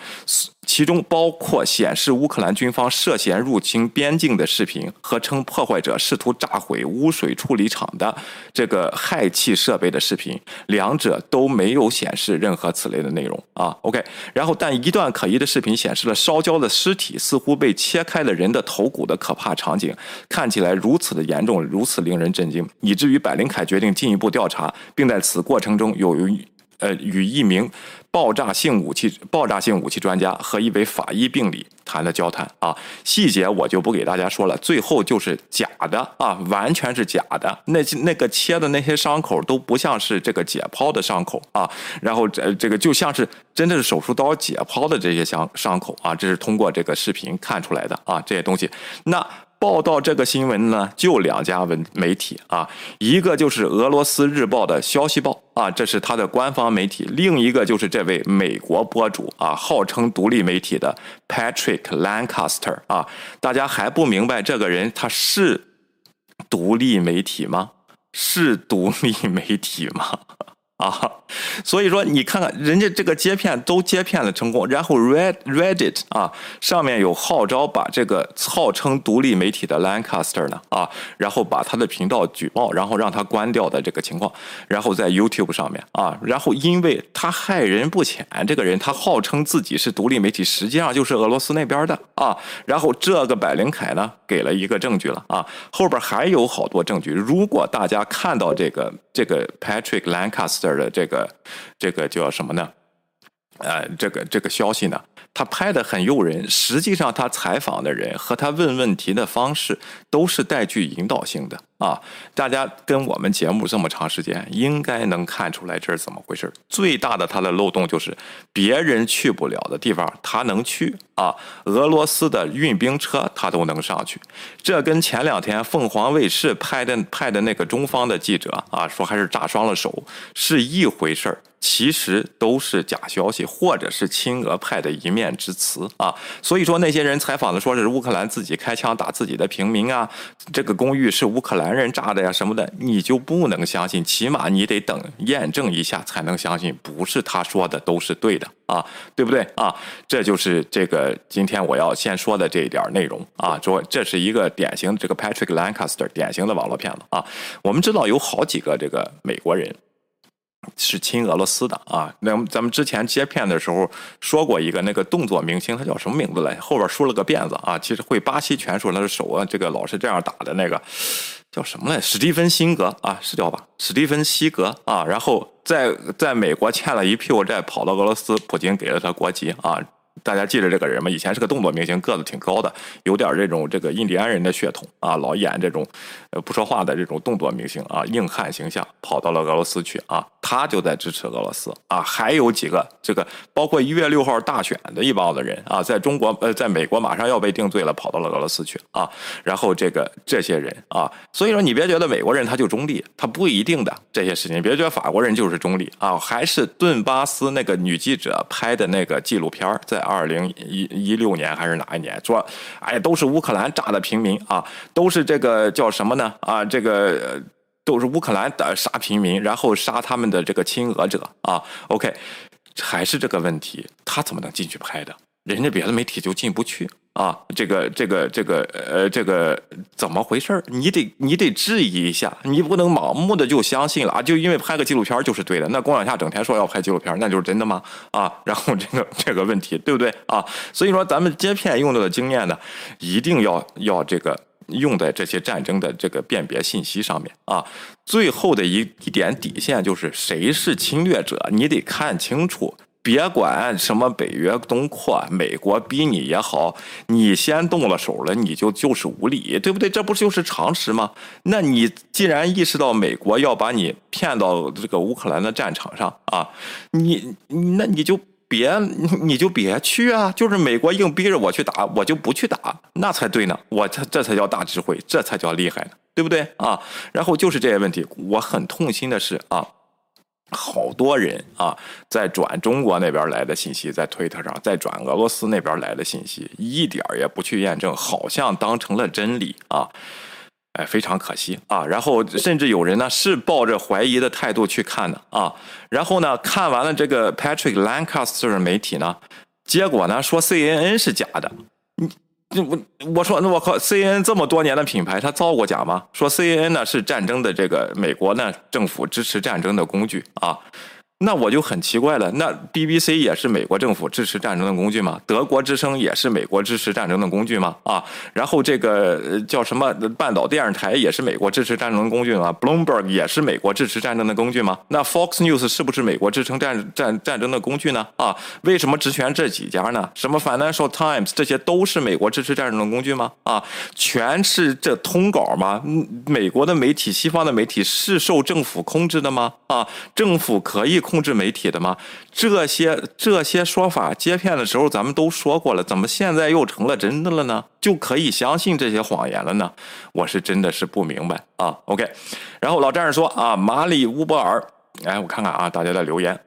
其中包括显示乌克兰军方涉嫌入侵边境的视频和称破坏者试图炸毁污水处理厂的这个氦气设备的视频，两者都没有显示任何此类的内容啊。OK，然后但一段可疑的视频显示了烧焦的尸体似乎被切开了人的头骨的可怕场景，看起来如此的严重，如此令人震惊，以至于百灵凯决定进一步调查，并在此过程中有于。呃，与一名爆炸性武器爆炸性武器专家和一位法医病理谈了交谈啊，细节我就不给大家说了。最后就是假的啊，完全是假的。那那个切的那些伤口都不像是这个解剖的伤口啊，然后这这个就像是真的是手术刀解剖的这些伤伤口啊，这是通过这个视频看出来的啊，这些东西那。报道这个新闻呢，就两家文媒体啊，一个就是俄罗斯日报的消息报啊，这是他的官方媒体；另一个就是这位美国博主啊，号称独立媒体的 Patrick Lancaster 啊，大家还不明白这个人他是独立媒体吗？是独立媒体吗？啊，所以说你看看人家这个接片都接片了成功，然后 Red Reddit 啊上面有号召把这个号称独立媒体的 Lancaster 呢啊，然后把他的频道举报，然后让他关掉的这个情况，然后在 YouTube 上面啊，然后因为他害人不浅，这个人他号称自己是独立媒体，实际上就是俄罗斯那边的啊，然后这个百灵凯呢给了一个证据了啊，后边还有好多证据，如果大家看到这个这个 Patrick Lancaster。的这个这个叫什么呢？呃，这个这个消息呢，他拍的很诱人。实际上，他采访的人和他问问题的方式都是带具引导性的啊。大家跟我们节目这么长时间，应该能看出来这是怎么回事。最大的他的漏洞就是别人去不了的地方，他能去啊。俄罗斯的运兵车他都能上去，这跟前两天凤凰卫视拍的派的那个中方的记者啊说还是炸伤了手是一回事儿。其实都是假消息，或者是亲俄派的一面之词啊。所以说，那些人采访的说是乌克兰自己开枪打自己的平民啊，这个公寓是乌克兰人炸的呀什么的，你就不能相信。起码你得等验证一下才能相信，不是他说的都是对的啊，对不对啊？这就是这个今天我要先说的这一点内容啊。说这是一个典型这个 Patrick Lancaster 典型的网络骗子啊。我们知道有好几个这个美国人。是亲俄罗斯的啊！那咱们之前接片的时候说过一个那个动作明星，他叫什么名字来？后边梳了个辫子啊，其实会巴西拳术，他的手啊，这个老是这样打的那个叫什么来？史蒂芬辛格啊，是叫吧？史蒂芬西格啊，然后在在美国欠了一屁股债，跑到俄罗斯，普京给了他国籍啊。大家记得这个人吗？以前是个动作明星，个子挺高的，有点这种这个印第安人的血统啊，老演这种呃不说话的这种动作明星啊，硬汉形象，跑到了俄罗斯去啊。他就在支持俄罗斯啊。还有几个这个，包括一月六号大选的一帮子人啊，在中国呃，在美国马上要被定罪了，跑到了俄罗斯去啊。然后这个这些人啊，所以说你别觉得美国人他就中立，他不一定的这些事情。别觉得法国人就是中立啊，还是顿巴斯那个女记者拍的那个纪录片，在二零一一六年还是哪一年说，哎，都是乌克兰炸的平民啊，都是这个叫什么呢啊，这个。都是乌克兰的杀平民，然后杀他们的这个亲俄者啊。OK，还是这个问题，他怎么能进去拍的？人家别的媒体就进不去啊。这个这个这个呃，这个怎么回事你得你得质疑一下，你不能盲目的就相信了啊。就因为拍个纪录片就是对的，那龚晓夏整天说要拍纪录片，那就是真的吗？啊，然后这个这个问题对不对啊？所以说咱们接片用到的经验呢，一定要要这个。用在这些战争的这个辨别信息上面啊，最后的一一点底线就是谁是侵略者，你得看清楚，别管什么北约东扩，美国逼你也好，你先动了手了，你就就是无理，对不对？这不就是常识吗？那你既然意识到美国要把你骗到这个乌克兰的战场上啊，你那你就。别，你就别去啊！就是美国硬逼着我去打，我就不去打，那才对呢。我这这才叫大智慧，这才叫厉害呢，对不对啊？然后就是这些问题，我很痛心的是啊，好多人啊在转中国那边来的信息，在推特上在转俄罗斯那边来的信息，一点也不去验证，好像当成了真理啊。哎，非常可惜啊！然后甚至有人呢是抱着怀疑的态度去看的啊。然后呢，看完了这个 Patrick Lancaster 媒体呢，结果呢说 CNN 是假的。你我我说那我靠，CNN 这么多年的品牌，它造过假吗？说 CNN 呢是战争的这个美国呢政府支持战争的工具啊。那我就很奇怪了，那 BBC 也是美国政府支持战争的工具吗？德国之声也是美国支持战争的工具吗？啊，然后这个叫什么半岛电视台也是美国支持战争的工具吗？Bloomberg 也是美国支持战争的工具吗？那 Fox News 是不是美国支撑战战战争的工具呢？啊，为什么只选这几家呢？什么 Financial Times 这些都是美国支持战争的工具吗？啊，全是这通稿吗？美国的媒体、西方的媒体是受政府控制的吗？啊，政府可以。控制媒体的吗？这些这些说法接片的时候咱们都说过了，怎么现在又成了真的了呢？就可以相信这些谎言了呢？我是真的是不明白啊。OK，然后老战士说啊，马里乌波尔，哎，我看看啊，大家的留言，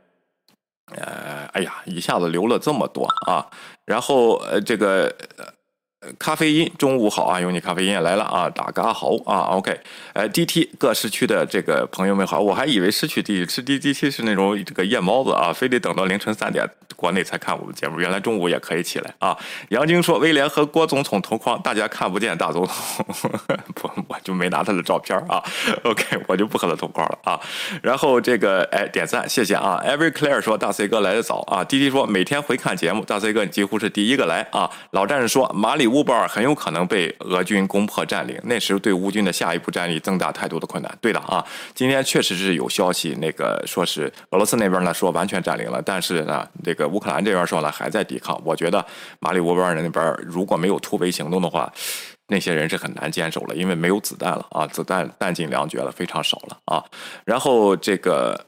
呃，哎呀，一下子留了这么多啊，然后呃，这个。咖啡因，中午好啊！有你咖啡因也来了啊！打嘎好啊！OK，呃，DT 各市区的这个朋友们好，我还以为市区 D 吃 DT 是那种这个夜猫子啊，非得等到凌晨三点国内才看我们节目，原来中午也可以起来啊！杨晶说威廉和郭总统同框，大家看不见大总统，不，我就没拿他的照片啊。OK，我就不和他同框了啊。然后这个哎点赞，谢谢啊！Every Claire 说大 C 哥来的早啊！DT 说每天回看节目，大 C 哥你几乎是第一个来啊！老战士说马里。乌波尔很有可能被俄军攻破占领，那时对乌军的下一步战力增大太多的困难。对的啊，今天确实是有消息，那个说是俄罗斯那边呢说完全占领了，但是呢，这个乌克兰这边说呢还在抵抗。我觉得马里乌波尔人那边如果没有突围行动的话，那些人是很难坚守了，因为没有子弹了啊，子弹弹尽粮绝了，非常少了啊。然后这个。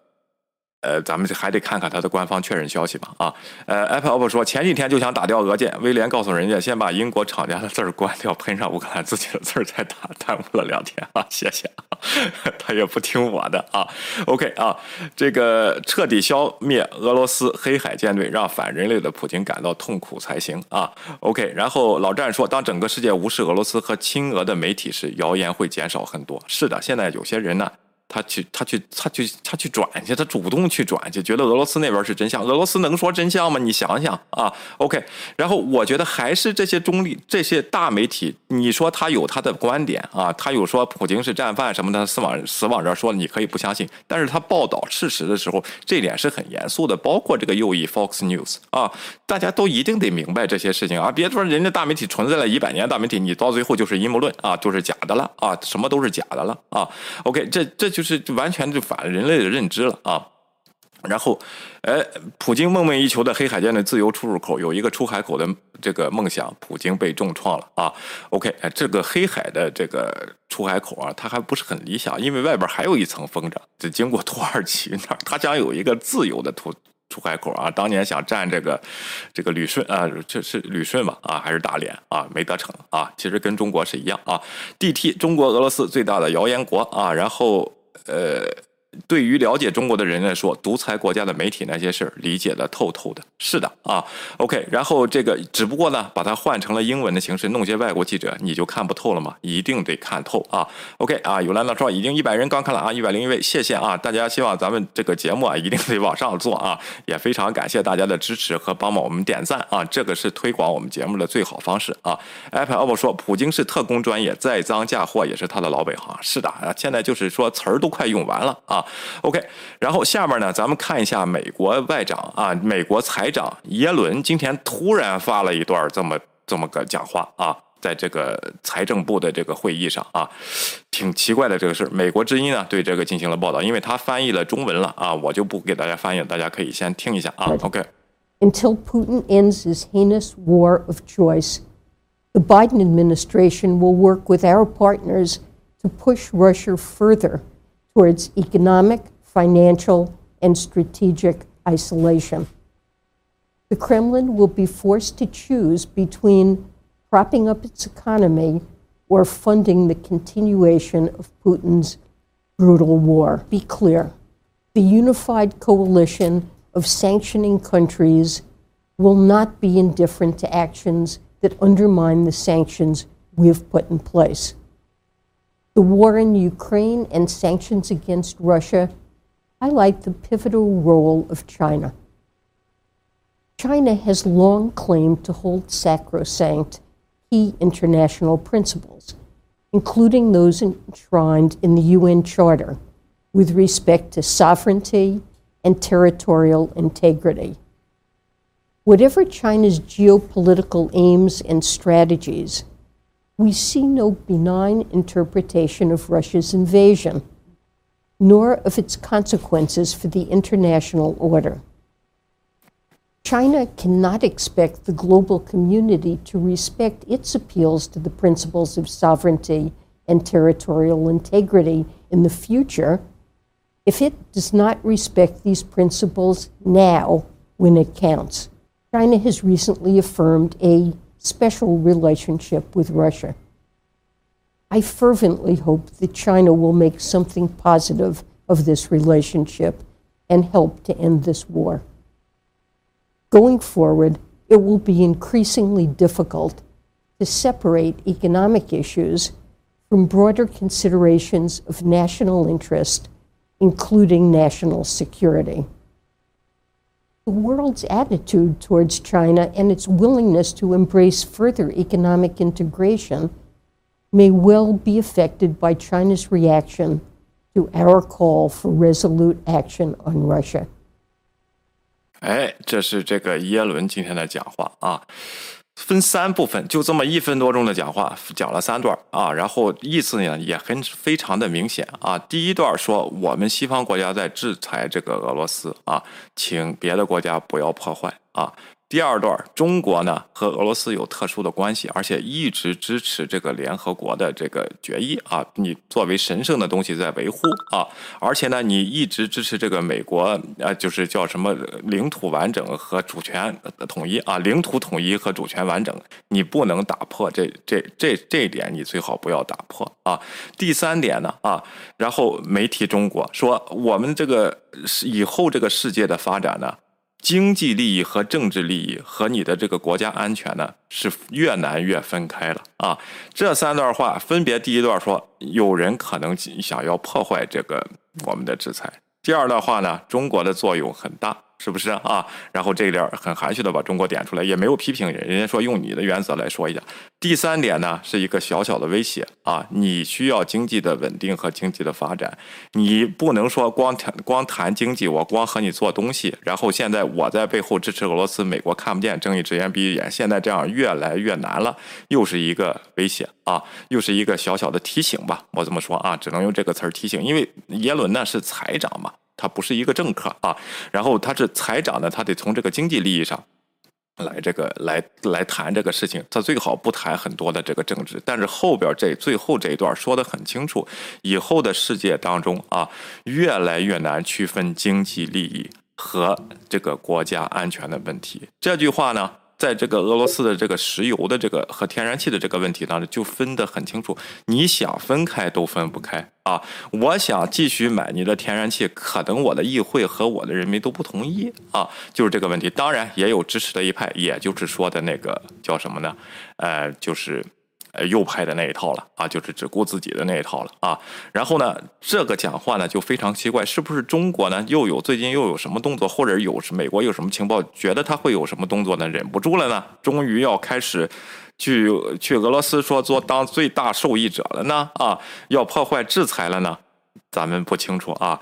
呃，咱们还得看看他的官方确认消息吧。啊，呃，Apple 说前几天就想打掉俄舰，威廉告诉人家先把英国厂家的字儿关掉，喷上乌克兰自己的字儿再打，耽误了两天啊，谢谢，他也不听我的啊。OK 啊，这个彻底消灭俄罗斯黑海舰队，让反人类的普京感到痛苦才行啊。OK，然后老战说，当整个世界无视俄罗斯和亲俄的媒体时，谣言会减少很多。是的，现在有些人呢。他去，他去，他去，他去转去，他主动去转去，觉得俄罗斯那边是真相。俄罗斯能说真相吗？你想想啊。OK，然后我觉得还是这些中立、这些大媒体，你说他有他的观点啊，他有说普京是战犯什么的，死往死往这说，你可以不相信。但是他报道事实的时候，这点是很严肃的。包括这个右翼 Fox News 啊，大家都一定得明白这些事情啊。别说人家大媒体存在了一百年，大媒体你到最后就是阴谋论啊，就是假的了啊，什么都是假的了啊。OK，这这。就就是完全就反人类的认知了啊！然后，哎，普京梦寐以求的黑海舰队自由出入口有一个出海口的这个梦想，普京被重创了啊。OK，哎，这个黑海的这个出海口啊，它还不是很理想，因为外边还有一层封着，就经过土耳其那儿，它将有一个自由的出出海口啊。当年想占这个这个旅顺啊，这是旅顺吧？啊，还是大连啊？没得逞啊。其实跟中国是一样啊。DT，中国俄罗斯最大的谣言国啊。然后，呃。对于了解中国的人来说，独裁国家的媒体那些事儿理解的透透的。是的啊，OK。然后这个只不过呢，把它换成了英文的形式，弄些外国记者，你就看不透了吗？一定得看透啊。OK 啊，有兰娜说已经一百人刚看了啊，一百零一位，谢谢啊！大家希望咱们这个节目啊，一定得往上做啊，也非常感谢大家的支持和帮忙我们点赞啊，这个是推广我们节目的最好方式啊。Apple 说，普京是特工专业，栽赃嫁祸也是他的老本行。是的啊，现在就是说词儿都快用完了啊。OK，然后下面呢，咱们看一下美国外长啊，美国财长耶伦今天突然发了一段这么这么个讲话啊，在这个财政部的这个会议上啊，挺奇怪的这个事美国之音呢对这个进行了报道，因为他翻译了中文了啊，我就不给大家翻译，大家可以先听一下啊。OK。Until Putin ends his heinous war of choice, the Biden administration will work with our partners to push Russia further. Towards economic, financial, and strategic isolation. The Kremlin will be forced to choose between propping up its economy or funding the continuation of Putin's brutal war. Be clear the unified coalition of sanctioning countries will not be indifferent to actions that undermine the sanctions we've put in place the war in Ukraine and sanctions against Russia highlight the pivotal role of China. China has long claimed to hold sacrosanct key international principles, including those enshrined in the UN Charter with respect to sovereignty and territorial integrity. Whatever China's geopolitical aims and strategies, we see no benign interpretation of Russia's invasion, nor of its consequences for the international order. China cannot expect the global community to respect its appeals to the principles of sovereignty and territorial integrity in the future if it does not respect these principles now when it counts. China has recently affirmed a special relationship with Russia. I fervently hope that China will make something positive of this relationship and help to end this war. Going forward, it will be increasingly difficult to separate economic issues from broader considerations of national interest, including national security the world's attitude towards China and its willingness to embrace further economic integration may well be affected by China's reaction to our call for resolute action on Russia. 哎，这是这个耶伦今天的讲话啊。 分三部分，就这么一分多钟的讲话，讲了三段啊，然后意思呢也很非常的明显啊。第一段说我们西方国家在制裁这个俄罗斯啊，请别的国家不要破坏啊。第二段，中国呢和俄罗斯有特殊的关系，而且一直支持这个联合国的这个决议啊，你作为神圣的东西在维护啊，而且呢，你一直支持这个美国啊，就是叫什么领土完整和主权统一啊，领土统一和主权完整，你不能打破这这这这一点，你最好不要打破啊。第三点呢啊，然后媒体中国说我们这个以后这个世界的发展呢。经济利益和政治利益和你的这个国家安全呢，是越难越分开了啊！这三段话分别，第一段说有人可能想要破坏这个我们的制裁，第二段话呢，中国的作用很大。是不是啊？然后这一点很含蓄的把中国点出来，也没有批评人，人家说用你的原则来说一下。第三点呢，是一个小小的威胁啊，你需要经济的稳定和经济的发展，你不能说光谈光谈经济，我光和你做东西，然后现在我在背后支持俄罗斯，美国看不见，睁一只眼闭一眼，现在这样越来越难了，又是一个威胁啊，又是一个小小的提醒吧，我这么说啊，只能用这个词儿提醒，因为耶伦呢是财长嘛。他不是一个政客啊。然后他是财长呢，他得从这个经济利益上。来这个来来谈这个事情，他最好不谈很多的这个政治，但是后边这最后这一段说的很清楚，以后的世界当中啊，越来越难区分经济利益和这个国家安全的问题。这句话呢？在这个俄罗斯的这个石油的这个和天然气的这个问题当中，就分得很清楚。你想分开都分不开啊！我想继续买你的天然气，可能我的议会和我的人民都不同意啊，就是这个问题。当然也有支持的一派，也就是说的那个叫什么呢？呃，就是。呃，右派的那一套了啊，就是只顾自己的那一套了啊。然后呢，这个讲话呢就非常奇怪，是不是中国呢又有最近又有什么动作，或者有美国有什么情报，觉得他会有什么动作呢？忍不住了呢，终于要开始去去俄罗斯说做当最大受益者了呢？啊，要破坏制裁了呢？咱们不清楚啊，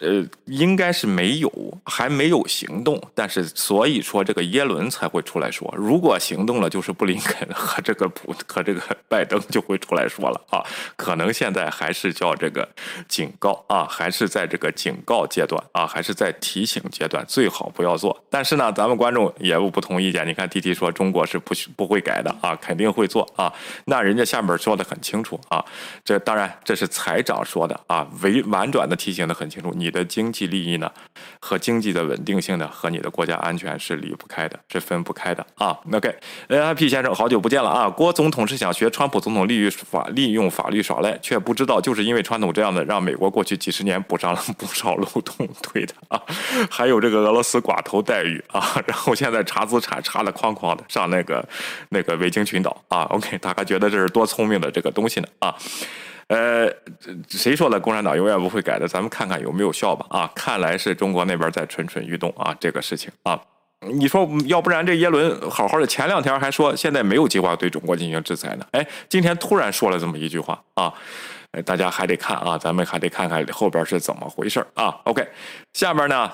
呃，应该是没有，还没有行动。但是所以说，这个耶伦才会出来说，如果行动了，就是布林肯和这个普和这个拜登就会出来说了啊。可能现在还是叫这个警告啊，还是在这个警告阶段啊，还是在提醒阶段，最好不要做。但是呢，咱们观众也有不同意见。你看弟弟说中国是不不会改的啊，肯定会做啊。那人家下面说的很清楚啊，这当然这是财长说的啊，委。婉转的提醒的很清楚，你的经济利益呢，和经济的稳定性呢，和你的国家安全是离不开的，是分不开的啊。OK，N I P 先生，好久不见了啊！郭总统是想学川普总统利用法利用法律耍赖，却不知道就是因为川普这样的，让美国过去几十年补上了 不少漏洞，对的啊。还有这个俄罗斯寡头待遇啊，然后现在查资产查的哐哐的，上那个那个维京群岛啊。OK，大家觉得这是多聪明的这个东西呢啊？呃，谁说的共产党永远不会改的？咱们看看有没有效吧。啊，看来是中国那边在蠢蠢欲动啊，这个事情啊，你说要不然这耶伦好好的，前两天还说现在没有计划对中国进行制裁呢，哎，今天突然说了这么一句话啊，大家还得看啊，咱们还得看看后边是怎么回事啊。OK，下边呢？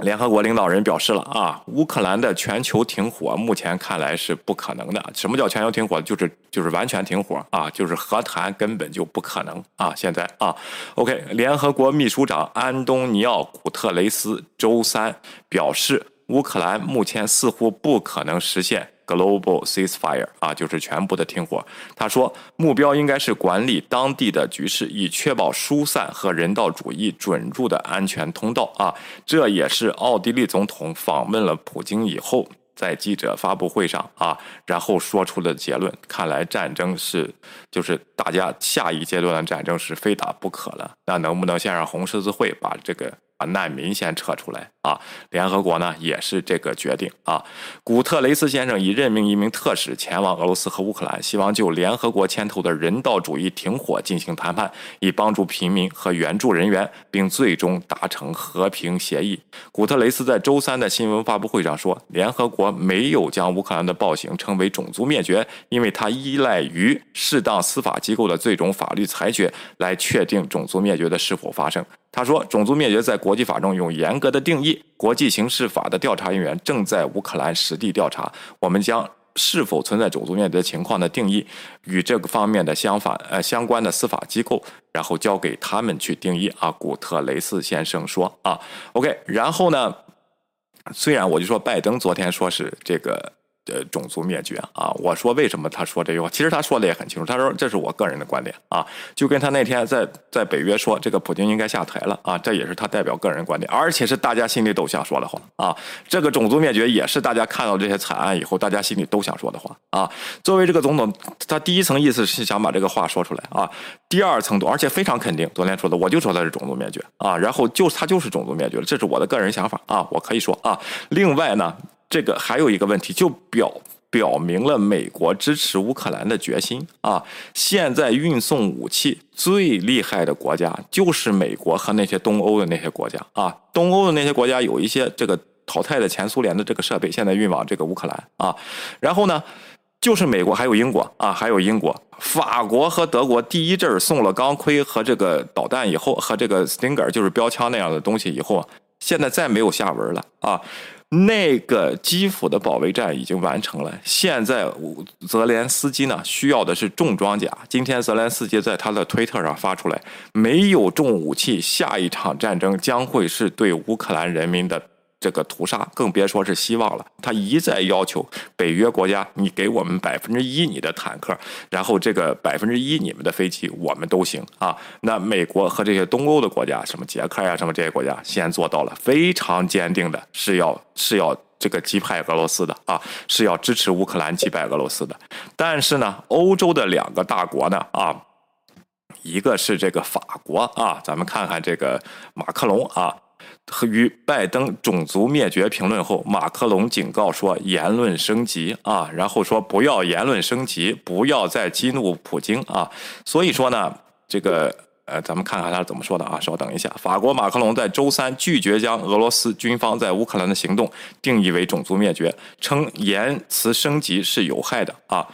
联合国领导人表示了啊，乌克兰的全球停火目前看来是不可能的。什么叫全球停火？就是就是完全停火啊，就是和谈根本就不可能啊。现在啊，OK，联合国秘书长安东尼奥古特雷斯周三表示，乌克兰目前似乎不可能实现。Global ceasefire 啊，就是全部的停火。他说，目标应该是管理当地的局势，以确保疏散和人道主义准入的安全通道啊。这也是奥地利总统访问了普京以后，在记者发布会上啊，然后说出的结论。看来战争是，就是大家下一阶段的战争是非打不可了。那能不能先让红十字会把这个？把难民先撤出来啊！联合国呢也是这个决定啊。古特雷斯先生已任命一名特使前往俄罗斯和乌克兰，希望就联合国牵头的人道主义停火进行谈判，以帮助平民和援助人员，并最终达成和平协议。古特雷斯在周三的新闻发布会上说，联合国没有将乌克兰的暴行称为种族灭绝，因为它依赖于适当司法机构的最终法律裁决来确定种族灭绝的是否发生。他说，种族灭绝在国际法中有严格的定义。国际刑事法的调查人员正在乌克兰实地调查。我们将是否存在种族灭绝情况的定义与这个方面的相反呃相关的司法机构，然后交给他们去定义。啊，古特雷斯先生说啊，OK。然后呢，虽然我就说拜登昨天说是这个。呃，种族灭绝啊！我说为什么他说这句话？其实他说的也很清楚。他说这是我个人的观点啊，就跟他那天在在北约说这个普京应该下台了啊，这也是他代表个人观点，而且是大家心里都想说的话啊。这个种族灭绝也是大家看到这些惨案以后，大家心里都想说的话啊。作为这个总统，他第一层意思是想把这个话说出来啊，第二层度，而且非常肯定，昨天说的，我就说他是种族灭绝啊，然后就他就是种族灭绝了，这是我的个人想法啊，我可以说啊。另外呢。这个还有一个问题，就表表明了美国支持乌克兰的决心啊！现在运送武器最厉害的国家就是美国和那些东欧的那些国家啊！东欧的那些国家有一些这个淘汰的前苏联的这个设备，现在运往这个乌克兰啊。然后呢，就是美国还有英国啊，还有英国、法国和德国第一阵儿送了钢盔和这个导弹以后，和这个 Stinger 就是标枪那样的东西以后。现在再没有下文了啊！那个基辅的保卫战已经完成了，现在泽连斯基呢需要的是重装甲。今天泽连斯基在他的推特上发出来，没有重武器，下一场战争将会是对乌克兰人民的。这个屠杀更别说是希望了。他一再要求北约国家，你给我们百分之一你的坦克，然后这个百分之一你们的飞机，我们都行啊。那美国和这些东欧的国家，什么捷克呀，什么这些国家，先做到了非常坚定的，是要是要这个击败俄罗斯的啊，是要支持乌克兰击败俄罗斯的。但是呢，欧洲的两个大国呢啊，一个是这个法国啊，咱们看看这个马克龙啊。和与拜登种族灭绝评论后，马克龙警告说言论升级啊，然后说不要言论升级，不要再激怒普京啊。所以说呢，这个呃，咱们看看他是怎么说的啊。稍等一下，法国马克龙在周三拒绝将俄罗斯军方在乌克兰的行动定义为种族灭绝，称言辞升级是有害的啊。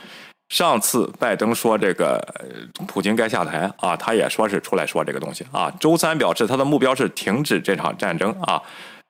上次拜登说这个普京该下台啊，他也说是出来说这个东西啊。周三表示他的目标是停止这场战争啊。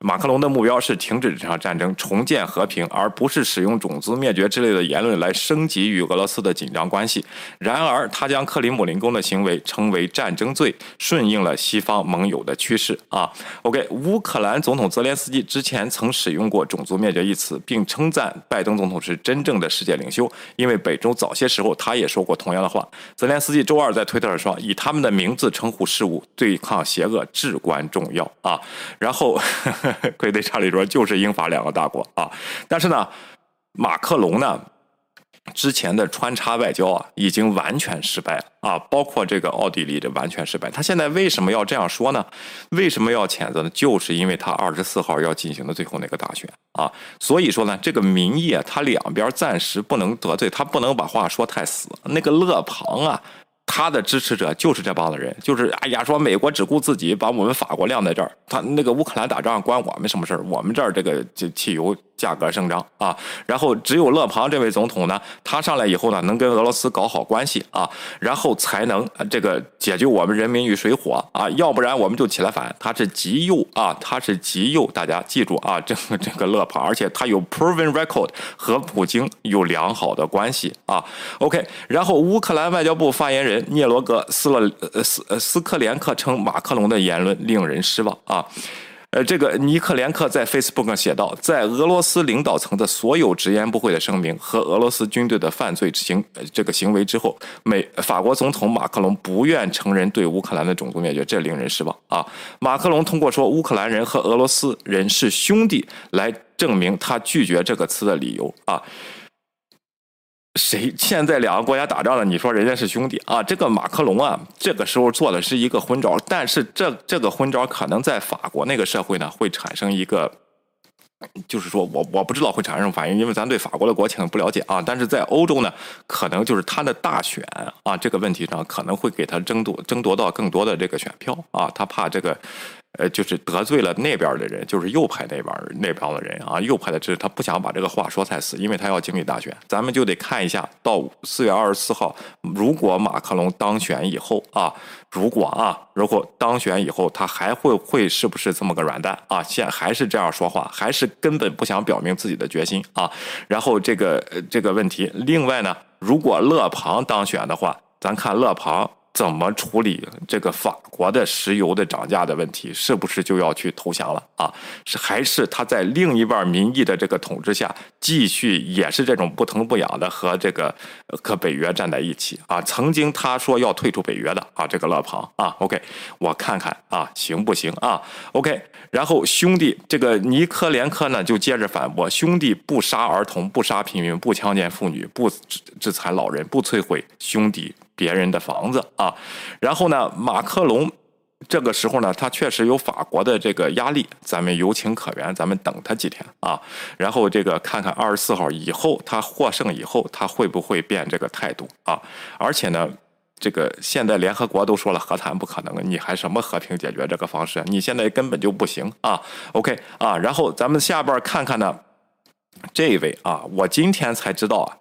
马克龙的目标是停止这场战争，重建和平，而不是使用种族灭绝之类的言论来升级与俄罗斯的紧张关系。然而，他将克里姆林宫的行为称为战争罪，顺应了西方盟友的趋势啊。OK，乌克兰总统泽连斯基之前曾使用过“种族灭绝”一词，并称赞拜登总统是真正的世界领袖，因为北周早些时候他也说过同样的话。泽连斯基周二在推特上说：“以他们的名字称呼事物，对抗邪恶至关重要啊。”然后。可 以对查理说，就是英法两个大国啊。但是呢，马克龙呢，之前的穿插外交啊，已经完全失败了啊。包括这个奥地利的完全失败。他现在为什么要这样说呢？为什么要谴责呢？就是因为他二十四号要进行的最后那个大选啊。所以说呢，这个民意啊，他两边暂时不能得罪，他不能把话说太死。那个勒庞啊。他的支持者就是这帮子人，就是哎呀，说美国只顾自己，把我们法国晾在这儿。他那个乌克兰打仗关我们什么事儿？我们这儿这个这汽油。价格上涨啊，然后只有勒庞这位总统呢，他上来以后呢，能跟俄罗斯搞好关系啊，然后才能这个解救我们人民于水火啊，要不然我们就起来反。他是极右啊，他是极右，大家记住啊，这个这个勒庞，而且他有 proven record 和普京有良好的关系啊。OK，然后乌克兰外交部发言人聂罗格斯勒斯斯克连克称马克龙的言论令人失望啊。呃，这个尼克连克在 Facebook 上写道，在俄罗斯领导层的所有直言不讳的声明和俄罗斯军队的犯罪行这个行为之后，美法国总统马克龙不愿承认对乌克兰的种族灭绝，这令人失望啊！马克龙通过说乌克兰人和俄罗斯人是兄弟来证明他拒绝这个词的理由啊。谁现在两个国家打仗了？你说人家是兄弟啊？这个马克龙啊，这个时候做的是一个昏招，但是这这个昏招可能在法国那个社会呢，会产生一个，就是说我我不知道会产生什么反应，因为咱对法国的国情不了解啊。但是在欧洲呢，可能就是他的大选啊这个问题上，可能会给他争夺争夺到更多的这个选票啊，他怕这个。呃，就是得罪了那边的人，就是右派那边那边的人啊，右派的这他不想把这个话说太死，因为他要经历大选，咱们就得看一下到四月二十四号，如果马克龙当选以后啊，如果啊，如果当选以后，他还会会是不是这么个软蛋啊？现还是这样说话，还是根本不想表明自己的决心啊？然后这个这个问题，另外呢，如果勒庞当选的话，咱看勒庞。怎么处理这个法国的石油的涨价的问题？是不是就要去投降了啊？是还是他在另一半民意的这个统治下，继续也是这种不疼不痒的和这个和北约站在一起啊？曾经他说要退出北约的啊，这个勒庞啊，OK，我看看啊，行不行啊？OK，然后兄弟这个尼科连科呢就接着反驳：兄弟不杀儿童，不杀平民，不强奸妇女，不制裁老人，不摧毁兄弟。别人的房子啊，然后呢，马克龙这个时候呢，他确实有法国的这个压力，咱们有情可原，咱们等他几天啊，然后这个看看二十四号以后他获胜以后，他会不会变这个态度啊？而且呢，这个现在联合国都说了和谈不可能，你还什么和平解决这个方式？你现在根本就不行啊！OK 啊，然后咱们下边看看呢，这位啊，我今天才知道啊。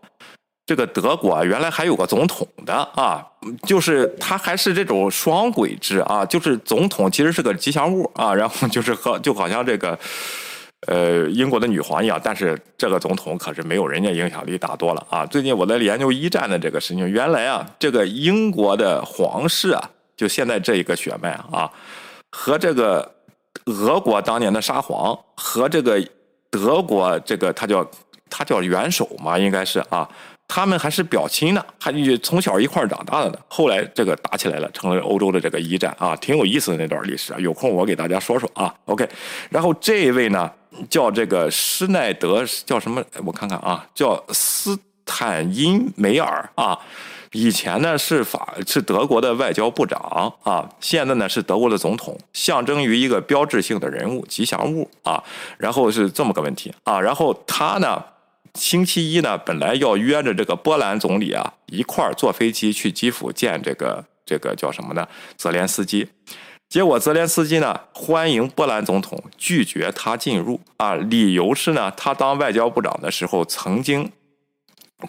这个德国原来还有个总统的啊，就是他还是这种双轨制啊，就是总统其实是个吉祥物啊，然后就是和就好像这个呃英国的女皇一样，但是这个总统可是没有人家影响力大多了啊。最近我在研究一战的这个事情，原来啊，这个英国的皇室啊，就现在这一个血脉啊，和这个俄国当年的沙皇和这个德国这个他叫他叫元首嘛，应该是啊。他们还是表亲呢，还从小一块长大的呢。后来这个打起来了，成了欧洲的这个一战啊，挺有意思的那段历史啊。有空我给大家说说啊。OK，然后这一位呢叫这个施耐德，叫什么？我看看啊，叫斯坦因梅尔啊。以前呢是法是德国的外交部长啊，现在呢是德国的总统，象征于一个标志性的人物、吉祥物啊。然后是这么个问题啊，然后他呢。星期一呢，本来要约着这个波兰总理啊一块儿坐飞机去基辅见这个这个叫什么呢？泽连斯基。结果泽连斯基呢欢迎波兰总统，拒绝他进入啊，理由是呢，他当外交部长的时候曾经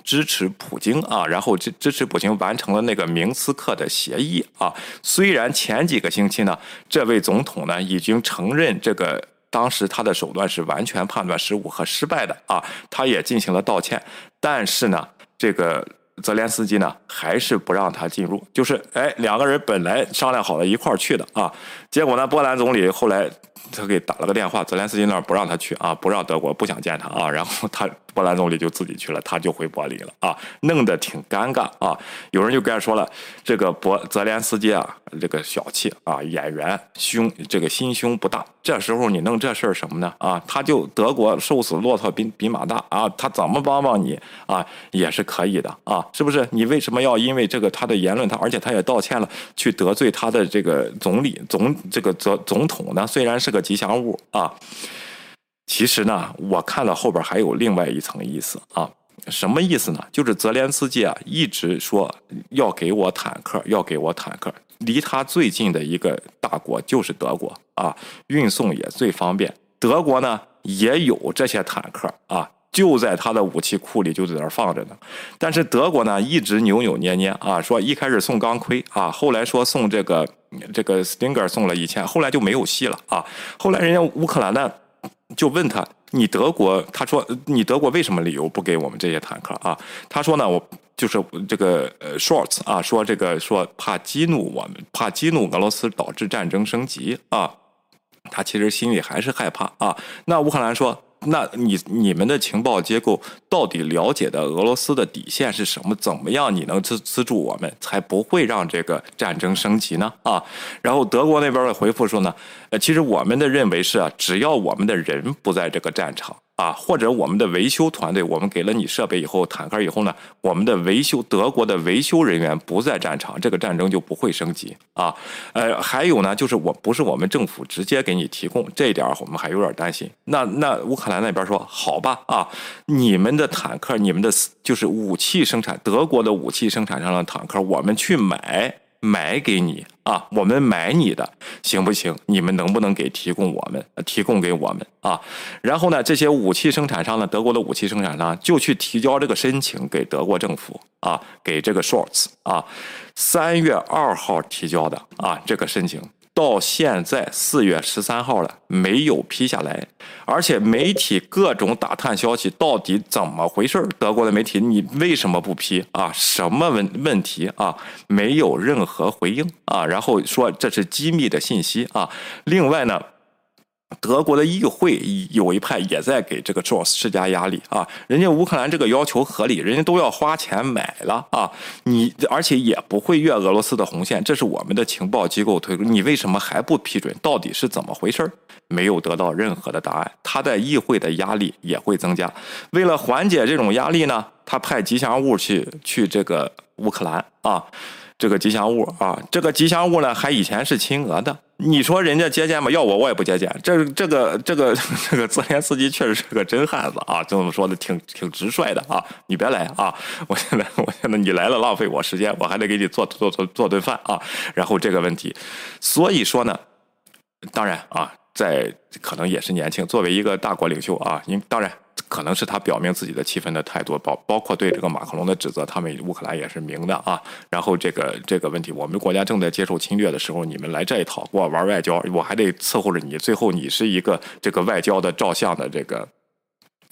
支持普京啊，然后支支持普京完成了那个明斯克的协议啊。虽然前几个星期呢，这位总统呢已经承认这个。当时他的手段是完全判断失误和失败的啊，他也进行了道歉，但是呢，这个泽连斯基呢还是不让他进入，就是哎，两个人本来商量好了一块儿去的啊，结果呢，波兰总理后来他给打了个电话，泽连斯基那儿不让他去啊，不让德国不想见他啊，然后他。波兰总理就自己去了，他就回柏林了啊，弄得挺尴尬啊。有人就该说了，这个博泽连斯基啊，这个小气啊，演员胸这个心胸不大。这时候你弄这事儿什么呢？啊，他就德国瘦死骆驼比比马大啊，他怎么帮帮你啊，也是可以的啊，是不是？你为什么要因为这个他的言论，他而且他也道歉了，去得罪他的这个总理总这个总总统呢？虽然是个吉祥物啊。其实呢，我看到后边还有另外一层意思啊，什么意思呢？就是泽连斯基啊，一直说要给我坦克，要给我坦克。离他最近的一个大国就是德国啊，运送也最方便。德国呢也有这些坦克啊，就在他的武器库里就在那儿放着呢。但是德国呢一直扭扭捏捏啊，说一开始送钢盔啊，后来说送这个这个 Stinger 送了一千，后来就没有戏了啊。后来人家乌克兰呢。就问他，你德国？他说，你德国为什么理由不给我们这些坦克啊？他说呢，我就是这个呃，shorts 啊，说这个说怕激怒我们，怕激怒俄罗斯，导致战争升级啊。他其实心里还是害怕啊。那乌克兰说。那你你们的情报机构到底了解的俄罗斯的底线是什么？怎么样你能资资助我们，才不会让这个战争升级呢？啊，然后德国那边的回复说呢，呃，其实我们的认为是啊，只要我们的人不在这个战场。啊，或者我们的维修团队，我们给了你设备以后，坦克以后呢，我们的维修德国的维修人员不在战场，这个战争就不会升级啊。呃，还有呢，就是我不是我们政府直接给你提供这一点，我们还有点担心。那那乌克兰那边说好吧啊，你们的坦克，你们的就是武器生产，德国的武器生产上的坦克，我们去买。买给你啊，我们买你的行不行？你们能不能给提供我们提供给我们啊？然后呢，这些武器生产商呢，德国的武器生产商就去提交这个申请给德国政府啊，给这个 Shorts 啊，三月二号提交的啊，这个申请。到现在四月十三号了，没有批下来，而且媒体各种打探消息，到底怎么回事德国的媒体，你为什么不批啊？什么问问题啊？没有任何回应啊？然后说这是机密的信息啊。另外呢？德国的议会有一派也在给这个 Joss 施加压力啊，人家乌克兰这个要求合理，人家都要花钱买了啊，你而且也不会越俄罗斯的红线，这是我们的情报机构推，你为什么还不批准？到底是怎么回事没有得到任何的答案，他在议会的压力也会增加。为了缓解这种压力呢，他派吉祥物去去这个乌克兰啊。这个吉祥物啊，这个吉祥物呢，还以前是亲俄的。你说人家接见吗？要我我也不接见。这这个这个 这个泽连斯基确实是个真汉子啊，就这么说的挺挺直率的啊。你别来啊！我现在我现在你来了浪费我时间，我还得给你做做做做顿饭啊。然后这个问题，所以说呢，当然啊，在可能也是年轻，作为一个大国领袖啊，因当然可能是他表明自己的气愤的态度，包包括对这个马克龙的指责，他们乌克兰也是明的啊。然后这个这个问题，我们国家正在接受侵略的时候，你们来这一套我玩外交，我还得伺候着你，最后你是一个这个外交的照相的这个。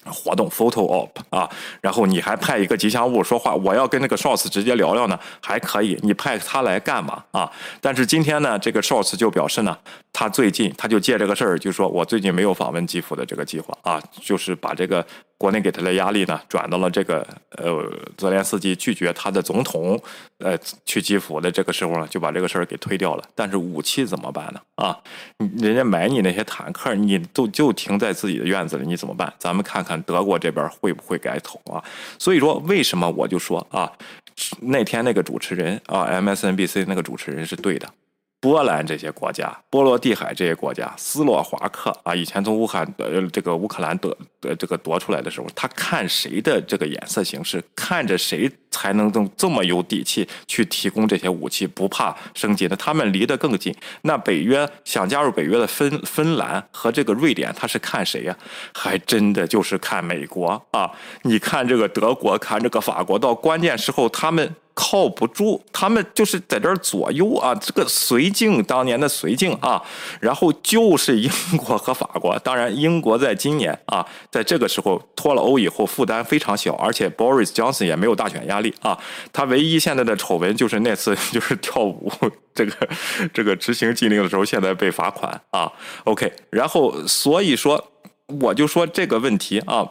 活动 photo op 啊，然后你还派一个吉祥物说话，我要跟那个 Shorts 直接聊聊呢，还可以，你派他来干嘛啊？但是今天呢，这个 Shorts 就表示呢，他最近他就借这个事儿，就说我最近没有访问基辅的这个计划啊，就是把这个。国内给他的压力呢，转到了这个呃，泽连斯基拒绝他的总统呃去基辅的这个时候呢，就把这个事儿给推掉了。但是武器怎么办呢？啊，人家买你那些坦克，你都就停在自己的院子里，你怎么办？咱们看看德国这边会不会改口啊？所以说，为什么我就说啊，那天那个主持人啊，MSNBC 那个主持人是对的。波兰这些国家，波罗的海这些国家，斯洛伐克啊，以前从乌克兰呃这个乌克兰得得这个夺出来的时候，他看谁的这个眼色行事，看着谁才能这这么有底气去提供这些武器，不怕升级的，他们离得更近。那北约想加入北约的芬芬兰和这个瑞典，他是看谁呀？还真的就是看美国啊！你看这个德国，看这个法国，到关键时候他们。靠不住，他们就是在这儿左右啊，这个绥靖当年的绥靖啊，然后就是英国和法国。当然，英国在今年啊，在这个时候脱了欧以后负担非常小，而且 Boris Johnson 也没有大选压力啊。他唯一现在的丑闻就是那次 就是跳舞这个这个执行禁令的时候，现在被罚款啊。OK，然后所以说我就说这个问题啊。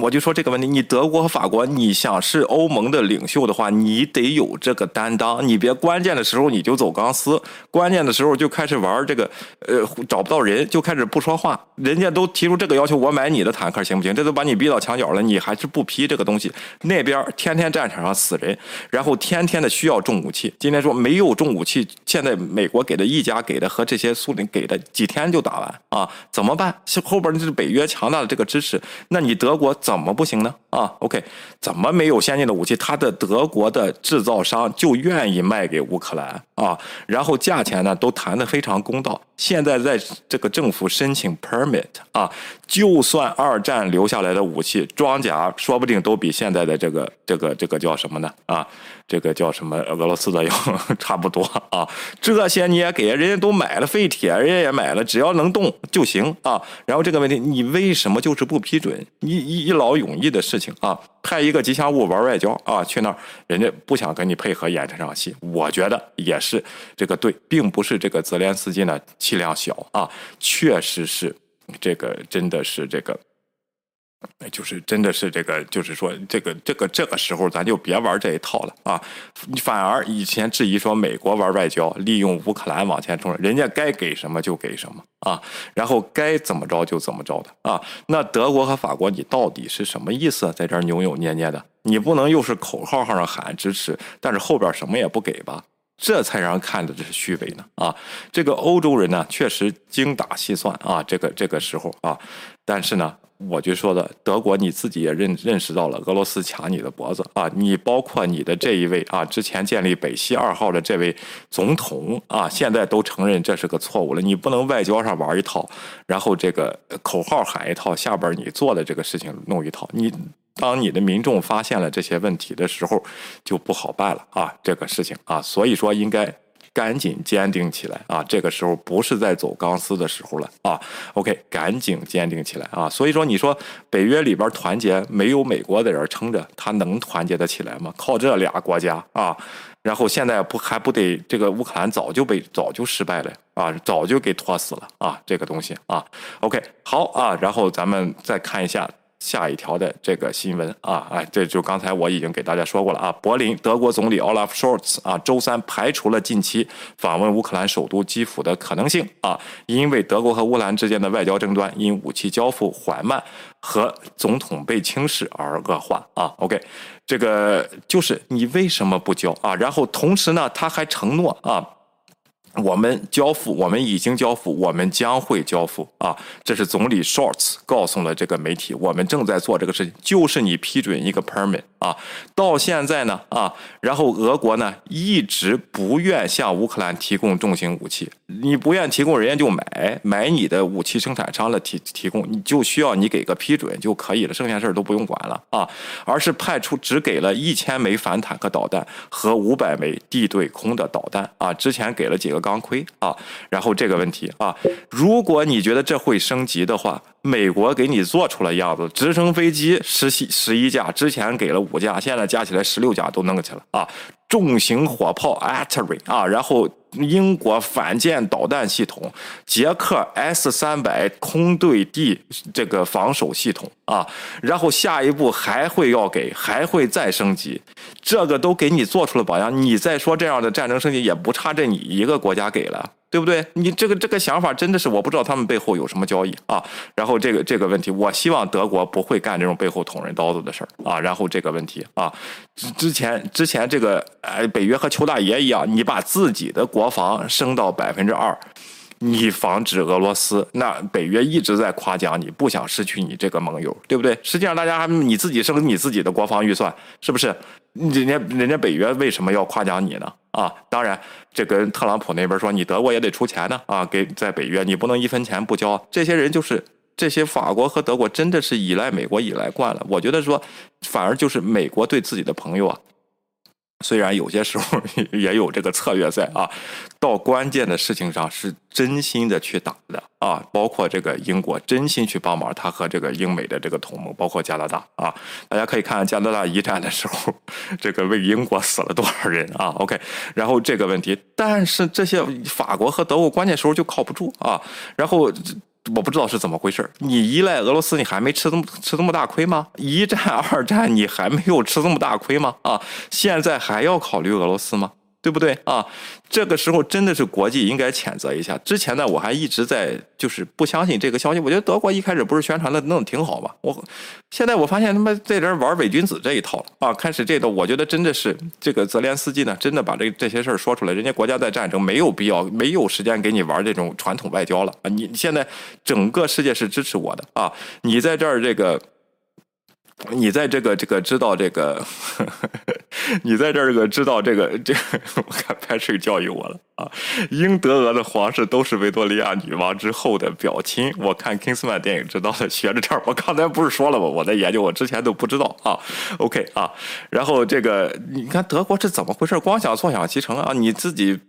我就说这个问题，你德国和法国，你想是欧盟的领袖的话，你得有这个担当，你别关键的时候你就走钢丝，关键的时候就开始玩这个，呃，找不到人就开始不说话，人家都提出这个要求，我买你的坦克行不行？这都把你逼到墙角了，你还是不批这个东西？那边天天战场上死人，然后天天的需要重武器，今天说没有重武器，现在美国给的一家给的和这些苏联给的几天就打完啊，怎么办？后边这是北约强大的这个支持，那你德国？怎么不行呢？啊，OK，怎么没有先进的武器？他的德国的制造商就愿意卖给乌克兰啊，然后价钱呢都谈得非常公道。现在在这个政府申请 permit 啊，就算二战留下来的武器装甲，说不定都比现在的这个这个这个叫什么呢？啊，这个叫什么？俄罗斯的要差不多啊。这些你也给人家都买了废铁，人家也买了，只要能动就行啊。然后这个问题，你为什么就是不批准？一一一劳永逸的事情啊，派一个吉祥物玩外交啊，去那儿人家不想跟你配合演这场戏，我觉得也是这个对，并不是这个泽连斯基呢。气量小啊，确实是，这个真的是这个，就是真的是这个，就是说这个这个这个时候咱就别玩这一套了啊！反而以前质疑说美国玩外交，利用乌克兰往前冲，人家该给什么就给什么啊，然后该怎么着就怎么着的啊。那德国和法国，你到底是什么意思？在这扭扭捏捏的，你不能又是口号上喊支持，但是后边什么也不给吧？这才让人看着这是虚伪呢啊！这个欧洲人呢，确实精打细算啊，这个这个时候啊，但是呢，我就说的德国你自己也认认识到了俄罗斯卡你的脖子啊，你包括你的这一位啊，之前建立北溪二号的这位总统啊，现在都承认这是个错误了。你不能外交上玩一套，然后这个口号喊一套，下边你做的这个事情弄一套，你。当你的民众发现了这些问题的时候，就不好办了啊！这个事情啊，所以说应该赶紧坚定起来啊！这个时候不是在走钢丝的时候了啊！OK，赶紧坚定起来啊！所以说，你说北约里边团结，没有美国的人撑着，他能团结得起来吗？靠这俩国家啊！然后现在不还不得这个乌克兰早就被早就失败了啊，早就给拖死了啊！这个东西啊，OK，好啊，然后咱们再看一下。下一条的这个新闻啊，哎，这就刚才我已经给大家说过了啊。柏林德国总理 Olaf Scholz 啊，周三排除了近期访问乌克兰首都基辅的可能性啊，因为德国和乌克兰之间的外交争端因武器交付缓慢和总统被轻视而恶化啊。OK，这个就是你为什么不交啊？然后同时呢，他还承诺啊。我们交付，我们已经交付，我们将会交付啊！这是总理 Shorts 告诉了这个媒体，我们正在做这个事情，就是你批准一个 permit 啊，到现在呢啊，然后俄国呢一直不愿向乌克兰提供重型武器，你不愿提供，人家就买买你的武器生产商的提提供，你就需要你给个批准就可以了，剩下事儿都不用管了啊，而是派出只给了一千枚反坦克导弹和五百枚地对空的导弹啊，之前给了几个钢盔啊，然后这个问题啊，如果你觉得这会升级的话。美国给你做出了样子，直升飞机十七十一架，之前给了五五架，现在加起来十六架都弄去了啊！重型火炮 artery 啊，然后英国反舰导弹系统，捷克 S 三百空对地这个防守系统啊，然后下一步还会要给，还会再升级，这个都给你做出了榜样，你再说这样的战争升级也不差这你一个国家给了。对不对？你这个这个想法真的是我不知道他们背后有什么交易啊。然后这个这个问题，我希望德国不会干这种背后捅人刀子的事儿啊。然后这个问题啊，之之前之前这个哎，北约和邱大爷一样，你把自己的国防升到百分之二，你防止俄罗斯，那北约一直在夸奖你，不想失去你这个盟友，对不对？实际上大家还你自己升你自己的国防预算，是不是？人家人家北约为什么要夸奖你呢？啊，当然，这跟特朗普那边说，你德国也得出钱呢。啊，给在北约，你不能一分钱不交。这些人就是这些法国和德国，真的是依赖美国依赖惯了。我觉得说，反而就是美国对自己的朋友啊。虽然有些时候 也有这个策略在啊，到关键的事情上是真心的去打的啊，包括这个英国真心去帮忙，他和这个英美的这个同盟，包括加拿大啊，大家可以看加拿大一战的时候，这个为英国死了多少人啊？OK，然后这个问题，但是这些法国和德国关键时候就靠不住啊，然后。我不知道是怎么回事你依赖俄罗斯，你还没吃这么吃这么大亏吗？一战、二战，你还没有吃这么大亏吗？啊，现在还要考虑俄罗斯吗？对不对啊？这个时候真的是国际应该谴责一下。之前呢，我还一直在就是不相信这个消息。我觉得德国一开始不是宣传的弄得挺好吗？我现在我发现他妈在这玩伪君子这一套了啊！开始这个，我觉得真的是这个泽连斯基呢，真的把这这些事儿说出来。人家国家在战争，没有必要，没有时间给你玩这种传统外交了啊！你现在整个世界是支持我的啊！你在这儿这个。你在这个这个知道这个，你在这儿个知道这个这，我看 Patrick 教育我了啊。英德俄的皇室都是维多利亚女王之后的表亲。我看 Kingsman 电影知道的，学着点儿。我刚才不是说了吗？我在研究，我之前都不知道啊。OK 啊，然后这个你看德国这怎么回事？光想坐享其成啊？你自己。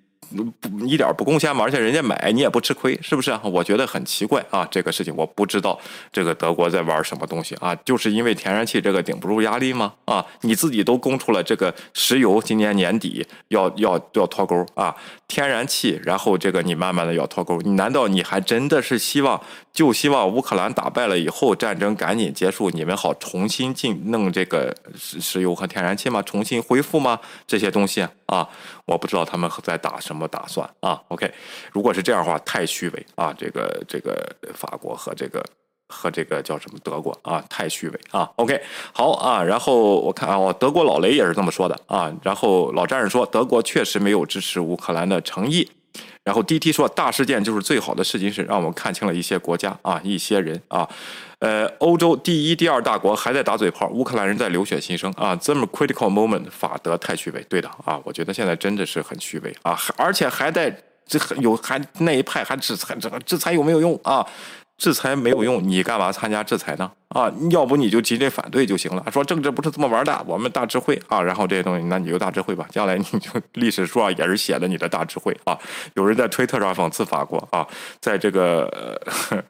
不一点不贡献嘛，而且人家买你也不吃亏，是不是？我觉得很奇怪啊，这个事情我不知道这个德国在玩什么东西啊？就是因为天然气这个顶不住压力吗？啊，你自己都供出了这个石油，今年年底要要要脱钩啊，天然气，然后这个你慢慢的要脱钩，你难道你还真的是希望就希望乌克兰打败了以后战争赶紧结束，你们好重新进弄这个石石油和天然气吗？重新恢复吗？这些东西，啊我不知道他们在打什么。打算啊？OK，如果是这样的话，太虚伪啊！这个这个法国和这个和这个叫什么德国啊，太虚伪啊！OK，好啊。然后我看啊，我德国老雷也是这么说的啊。然后老战士说，德国确实没有支持乌克兰的诚意。然后 DT 说，大事件就是最好的试金石，让我们看清了一些国家啊，一些人啊。呃，欧洲第一、第二大国还在打嘴炮，乌克兰人在流血牺牲啊，这么 critical moment，法德太虚伪，对的啊，我觉得现在真的是很虚伪啊，而且还在这有还那一派还制裁，这个制裁有没有用啊？制裁没有用，你干嘛参加制裁呢？啊，要不你就极力反对就行了。说政治不是这么玩的，我们大智慧啊。然后这些东西，那你就大智慧吧。将来你就历史书上也是写的你的大智慧啊。有人在推特上讽刺法国啊，在这个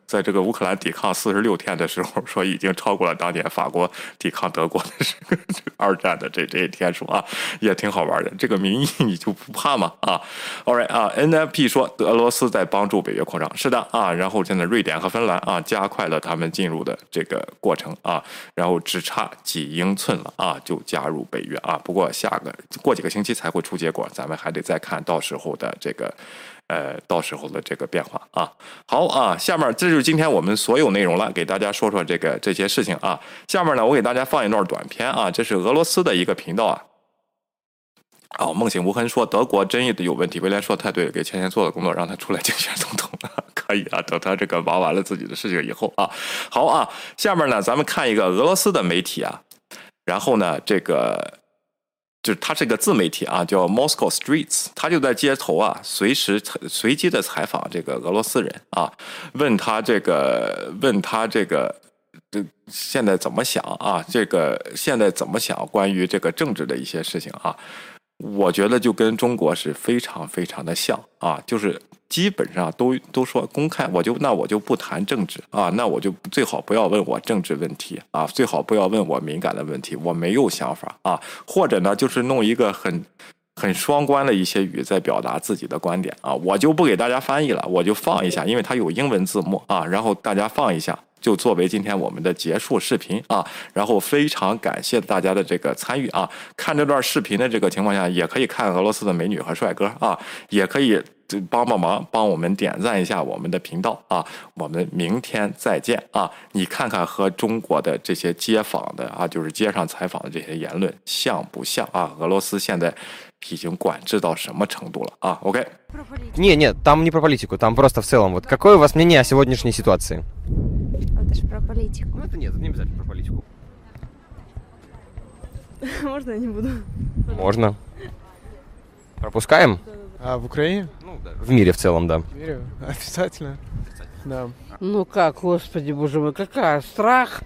在这个乌克兰抵抗四十六天的时候，说已经超过了当年法国抵抗德国的这个二战的这这些天数啊，也挺好玩的。这个民意你就不怕吗？啊，All right 啊，NFP 说俄罗斯在帮助北约扩张，是的啊。然后现在瑞典和芬兰啊，加快了他们进入的这个。过程啊，然后只差几英寸了啊，就加入北约啊。不过下个过几个星期才会出结果，咱们还得再看到时候的这个，呃，到时候的这个变化啊。好啊，下面这就是今天我们所有内容了，给大家说说这个这些事情啊。下面呢，我给大家放一段短片啊，这是俄罗斯的一个频道啊。啊，梦醒无痕说德国争议的有问题，威廉说太对了，给钱钱做的工作，让他出来竞选总统。可以啊，等他这个忙完了自己的事情以后啊，好啊，下面呢，咱们看一个俄罗斯的媒体啊，然后呢，这个就是他是个自媒体啊，叫 Moscow Streets，他就在街头啊，随时随机的采访这个俄罗斯人啊，问他这个问他这个这现在怎么想啊？这个现在怎么想关于这个政治的一些事情啊？我觉得就跟中国是非常非常的像啊，就是基本上都都说公开，我就那我就不谈政治啊，那我就最好不要问我政治问题啊，最好不要问我敏感的问题，我没有想法啊，或者呢就是弄一个很很双关的一些语在表达自己的观点啊，我就不给大家翻译了，我就放一下，因为它有英文字幕啊，然后大家放一下。就作为今天我们的结束视频啊，然后非常感谢大家的这个参与啊！看这段视频的这个情况下，也可以看俄罗斯的美女和帅哥啊，也可以帮帮忙，帮我们点赞一下我们的频道啊！我们明天再见啊！你看看和中国的这些街访的啊，就是街上采访的这些言论像不像啊？俄罗斯现在已经管制到什么程度了啊？OK？Не, нет, там не про политику, там просто в целом. Вот какое у вас мнение о сегодняшней ситуации? Же про политику. Ну это нет, это не обязательно про политику. Можно я не буду? Можно. Пропускаем? А в Украине? Ну да. В мире в целом, да. Верю. Обязательно. Да. Ну как, господи, боже мой, какая страх,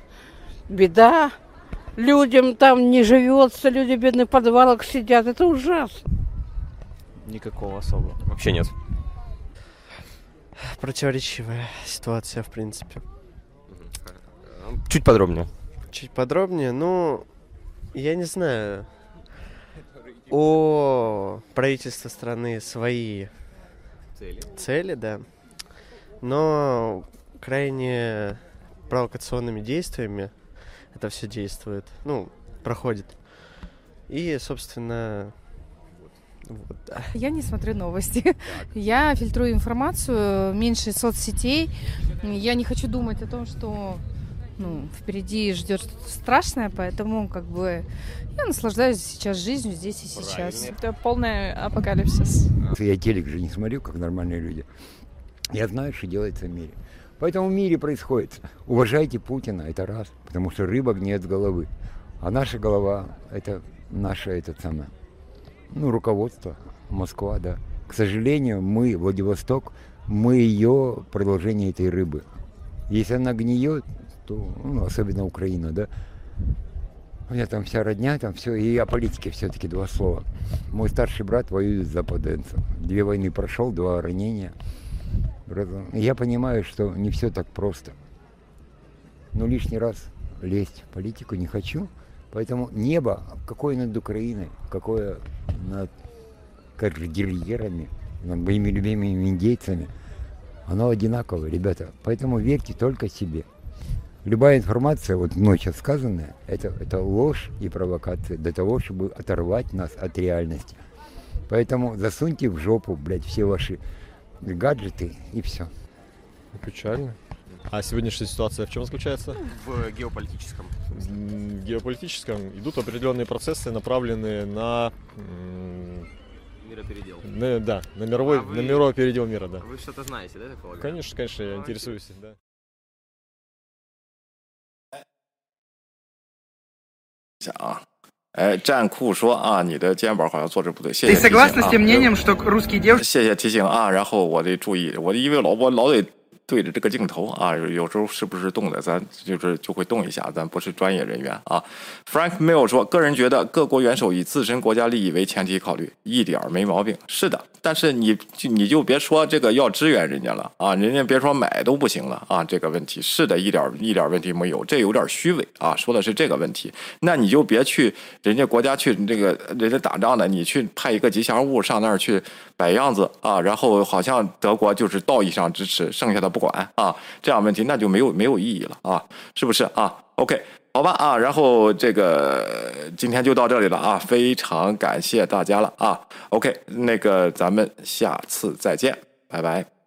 беда. Людям там не живется, люди бедные в подвалах сидят. Это ужасно. Никакого особого. Вообще нет. Противоречивая ситуация, в принципе. Чуть подробнее. Чуть подробнее, ну, я не знаю. У правительства страны свои Цели. цели, да. Но крайне провокационными действиями это все действует. Ну, проходит. И, собственно, вот, да. Я не смотрю новости. Я фильтрую информацию, меньше соцсетей. Я не хочу думать о том, что ну, впереди ждет что-то страшное, поэтому как бы я наслаждаюсь сейчас жизнью здесь и сейчас. Это полный апокалипсис. Я телек же не смотрю, как нормальные люди. Я знаю, что делается в мире. Поэтому в мире происходит. Уважайте Путина, это раз, потому что рыба гниет с головы. А наша голова, это наше, это самое, ну, руководство, Москва, да. К сожалению, мы, Владивосток, мы ее продолжение этой рыбы. Если она гниет, то, ну, особенно Украина, да, у меня там вся родня, там все, и о политике все-таки два слова. Мой старший брат воюет с западенцем. Две войны прошел, два ранения. Я понимаю, что не все так просто. Но лишний раз лезть в политику не хочу. Поэтому небо, какое над Украиной, какое над кордильерами, над моими любимыми индейцами, оно одинаковое, ребята. Поэтому верьте только себе. Любая информация, вот мной сейчас сказанная, это, это ложь и провокация для того, чтобы оторвать нас от реальности. Поэтому засуньте в жопу, блядь, все ваши гаджеты и все. Печально. А сегодняшняя ситуация в чем заключается? В геополитическом. В геополитическом идут определенные процессы, направленные на, Миропередел. на- да, на мировой, А вы- на мировой передел мира, да. Вы что-то знаете, да, я так полагаю? Конечно, конечно, я интересуюсь, да. 一下啊，哎，战酷说啊，你的肩膀好像坐着不对，谢谢提醒啊。谢谢提醒啊，然后我得注意，我因为老我老得。对着这个镜头啊，有时候是不是动的，咱就是就会动一下，咱不是专业人员啊。Frank m i l 说，个人觉得各国元首以自身国家利益为前提考虑，一点没毛病。是的，但是你你就别说这个要支援人家了啊，人家别说买都不行了啊，这个问题是的，一点一点问题没有，这有点虚伪啊，说的是这个问题。那你就别去人家国家去这个人家打仗的，你去派一个吉祥物上那儿去摆样子啊，然后好像德国就是道义上支持，剩下的不管啊，这样问题那就没有没有意义了啊，是不是啊？OK。好吧啊，然后这个今天就到这里了啊，非常感谢大家了啊。OK，那个咱们下次再见，拜拜。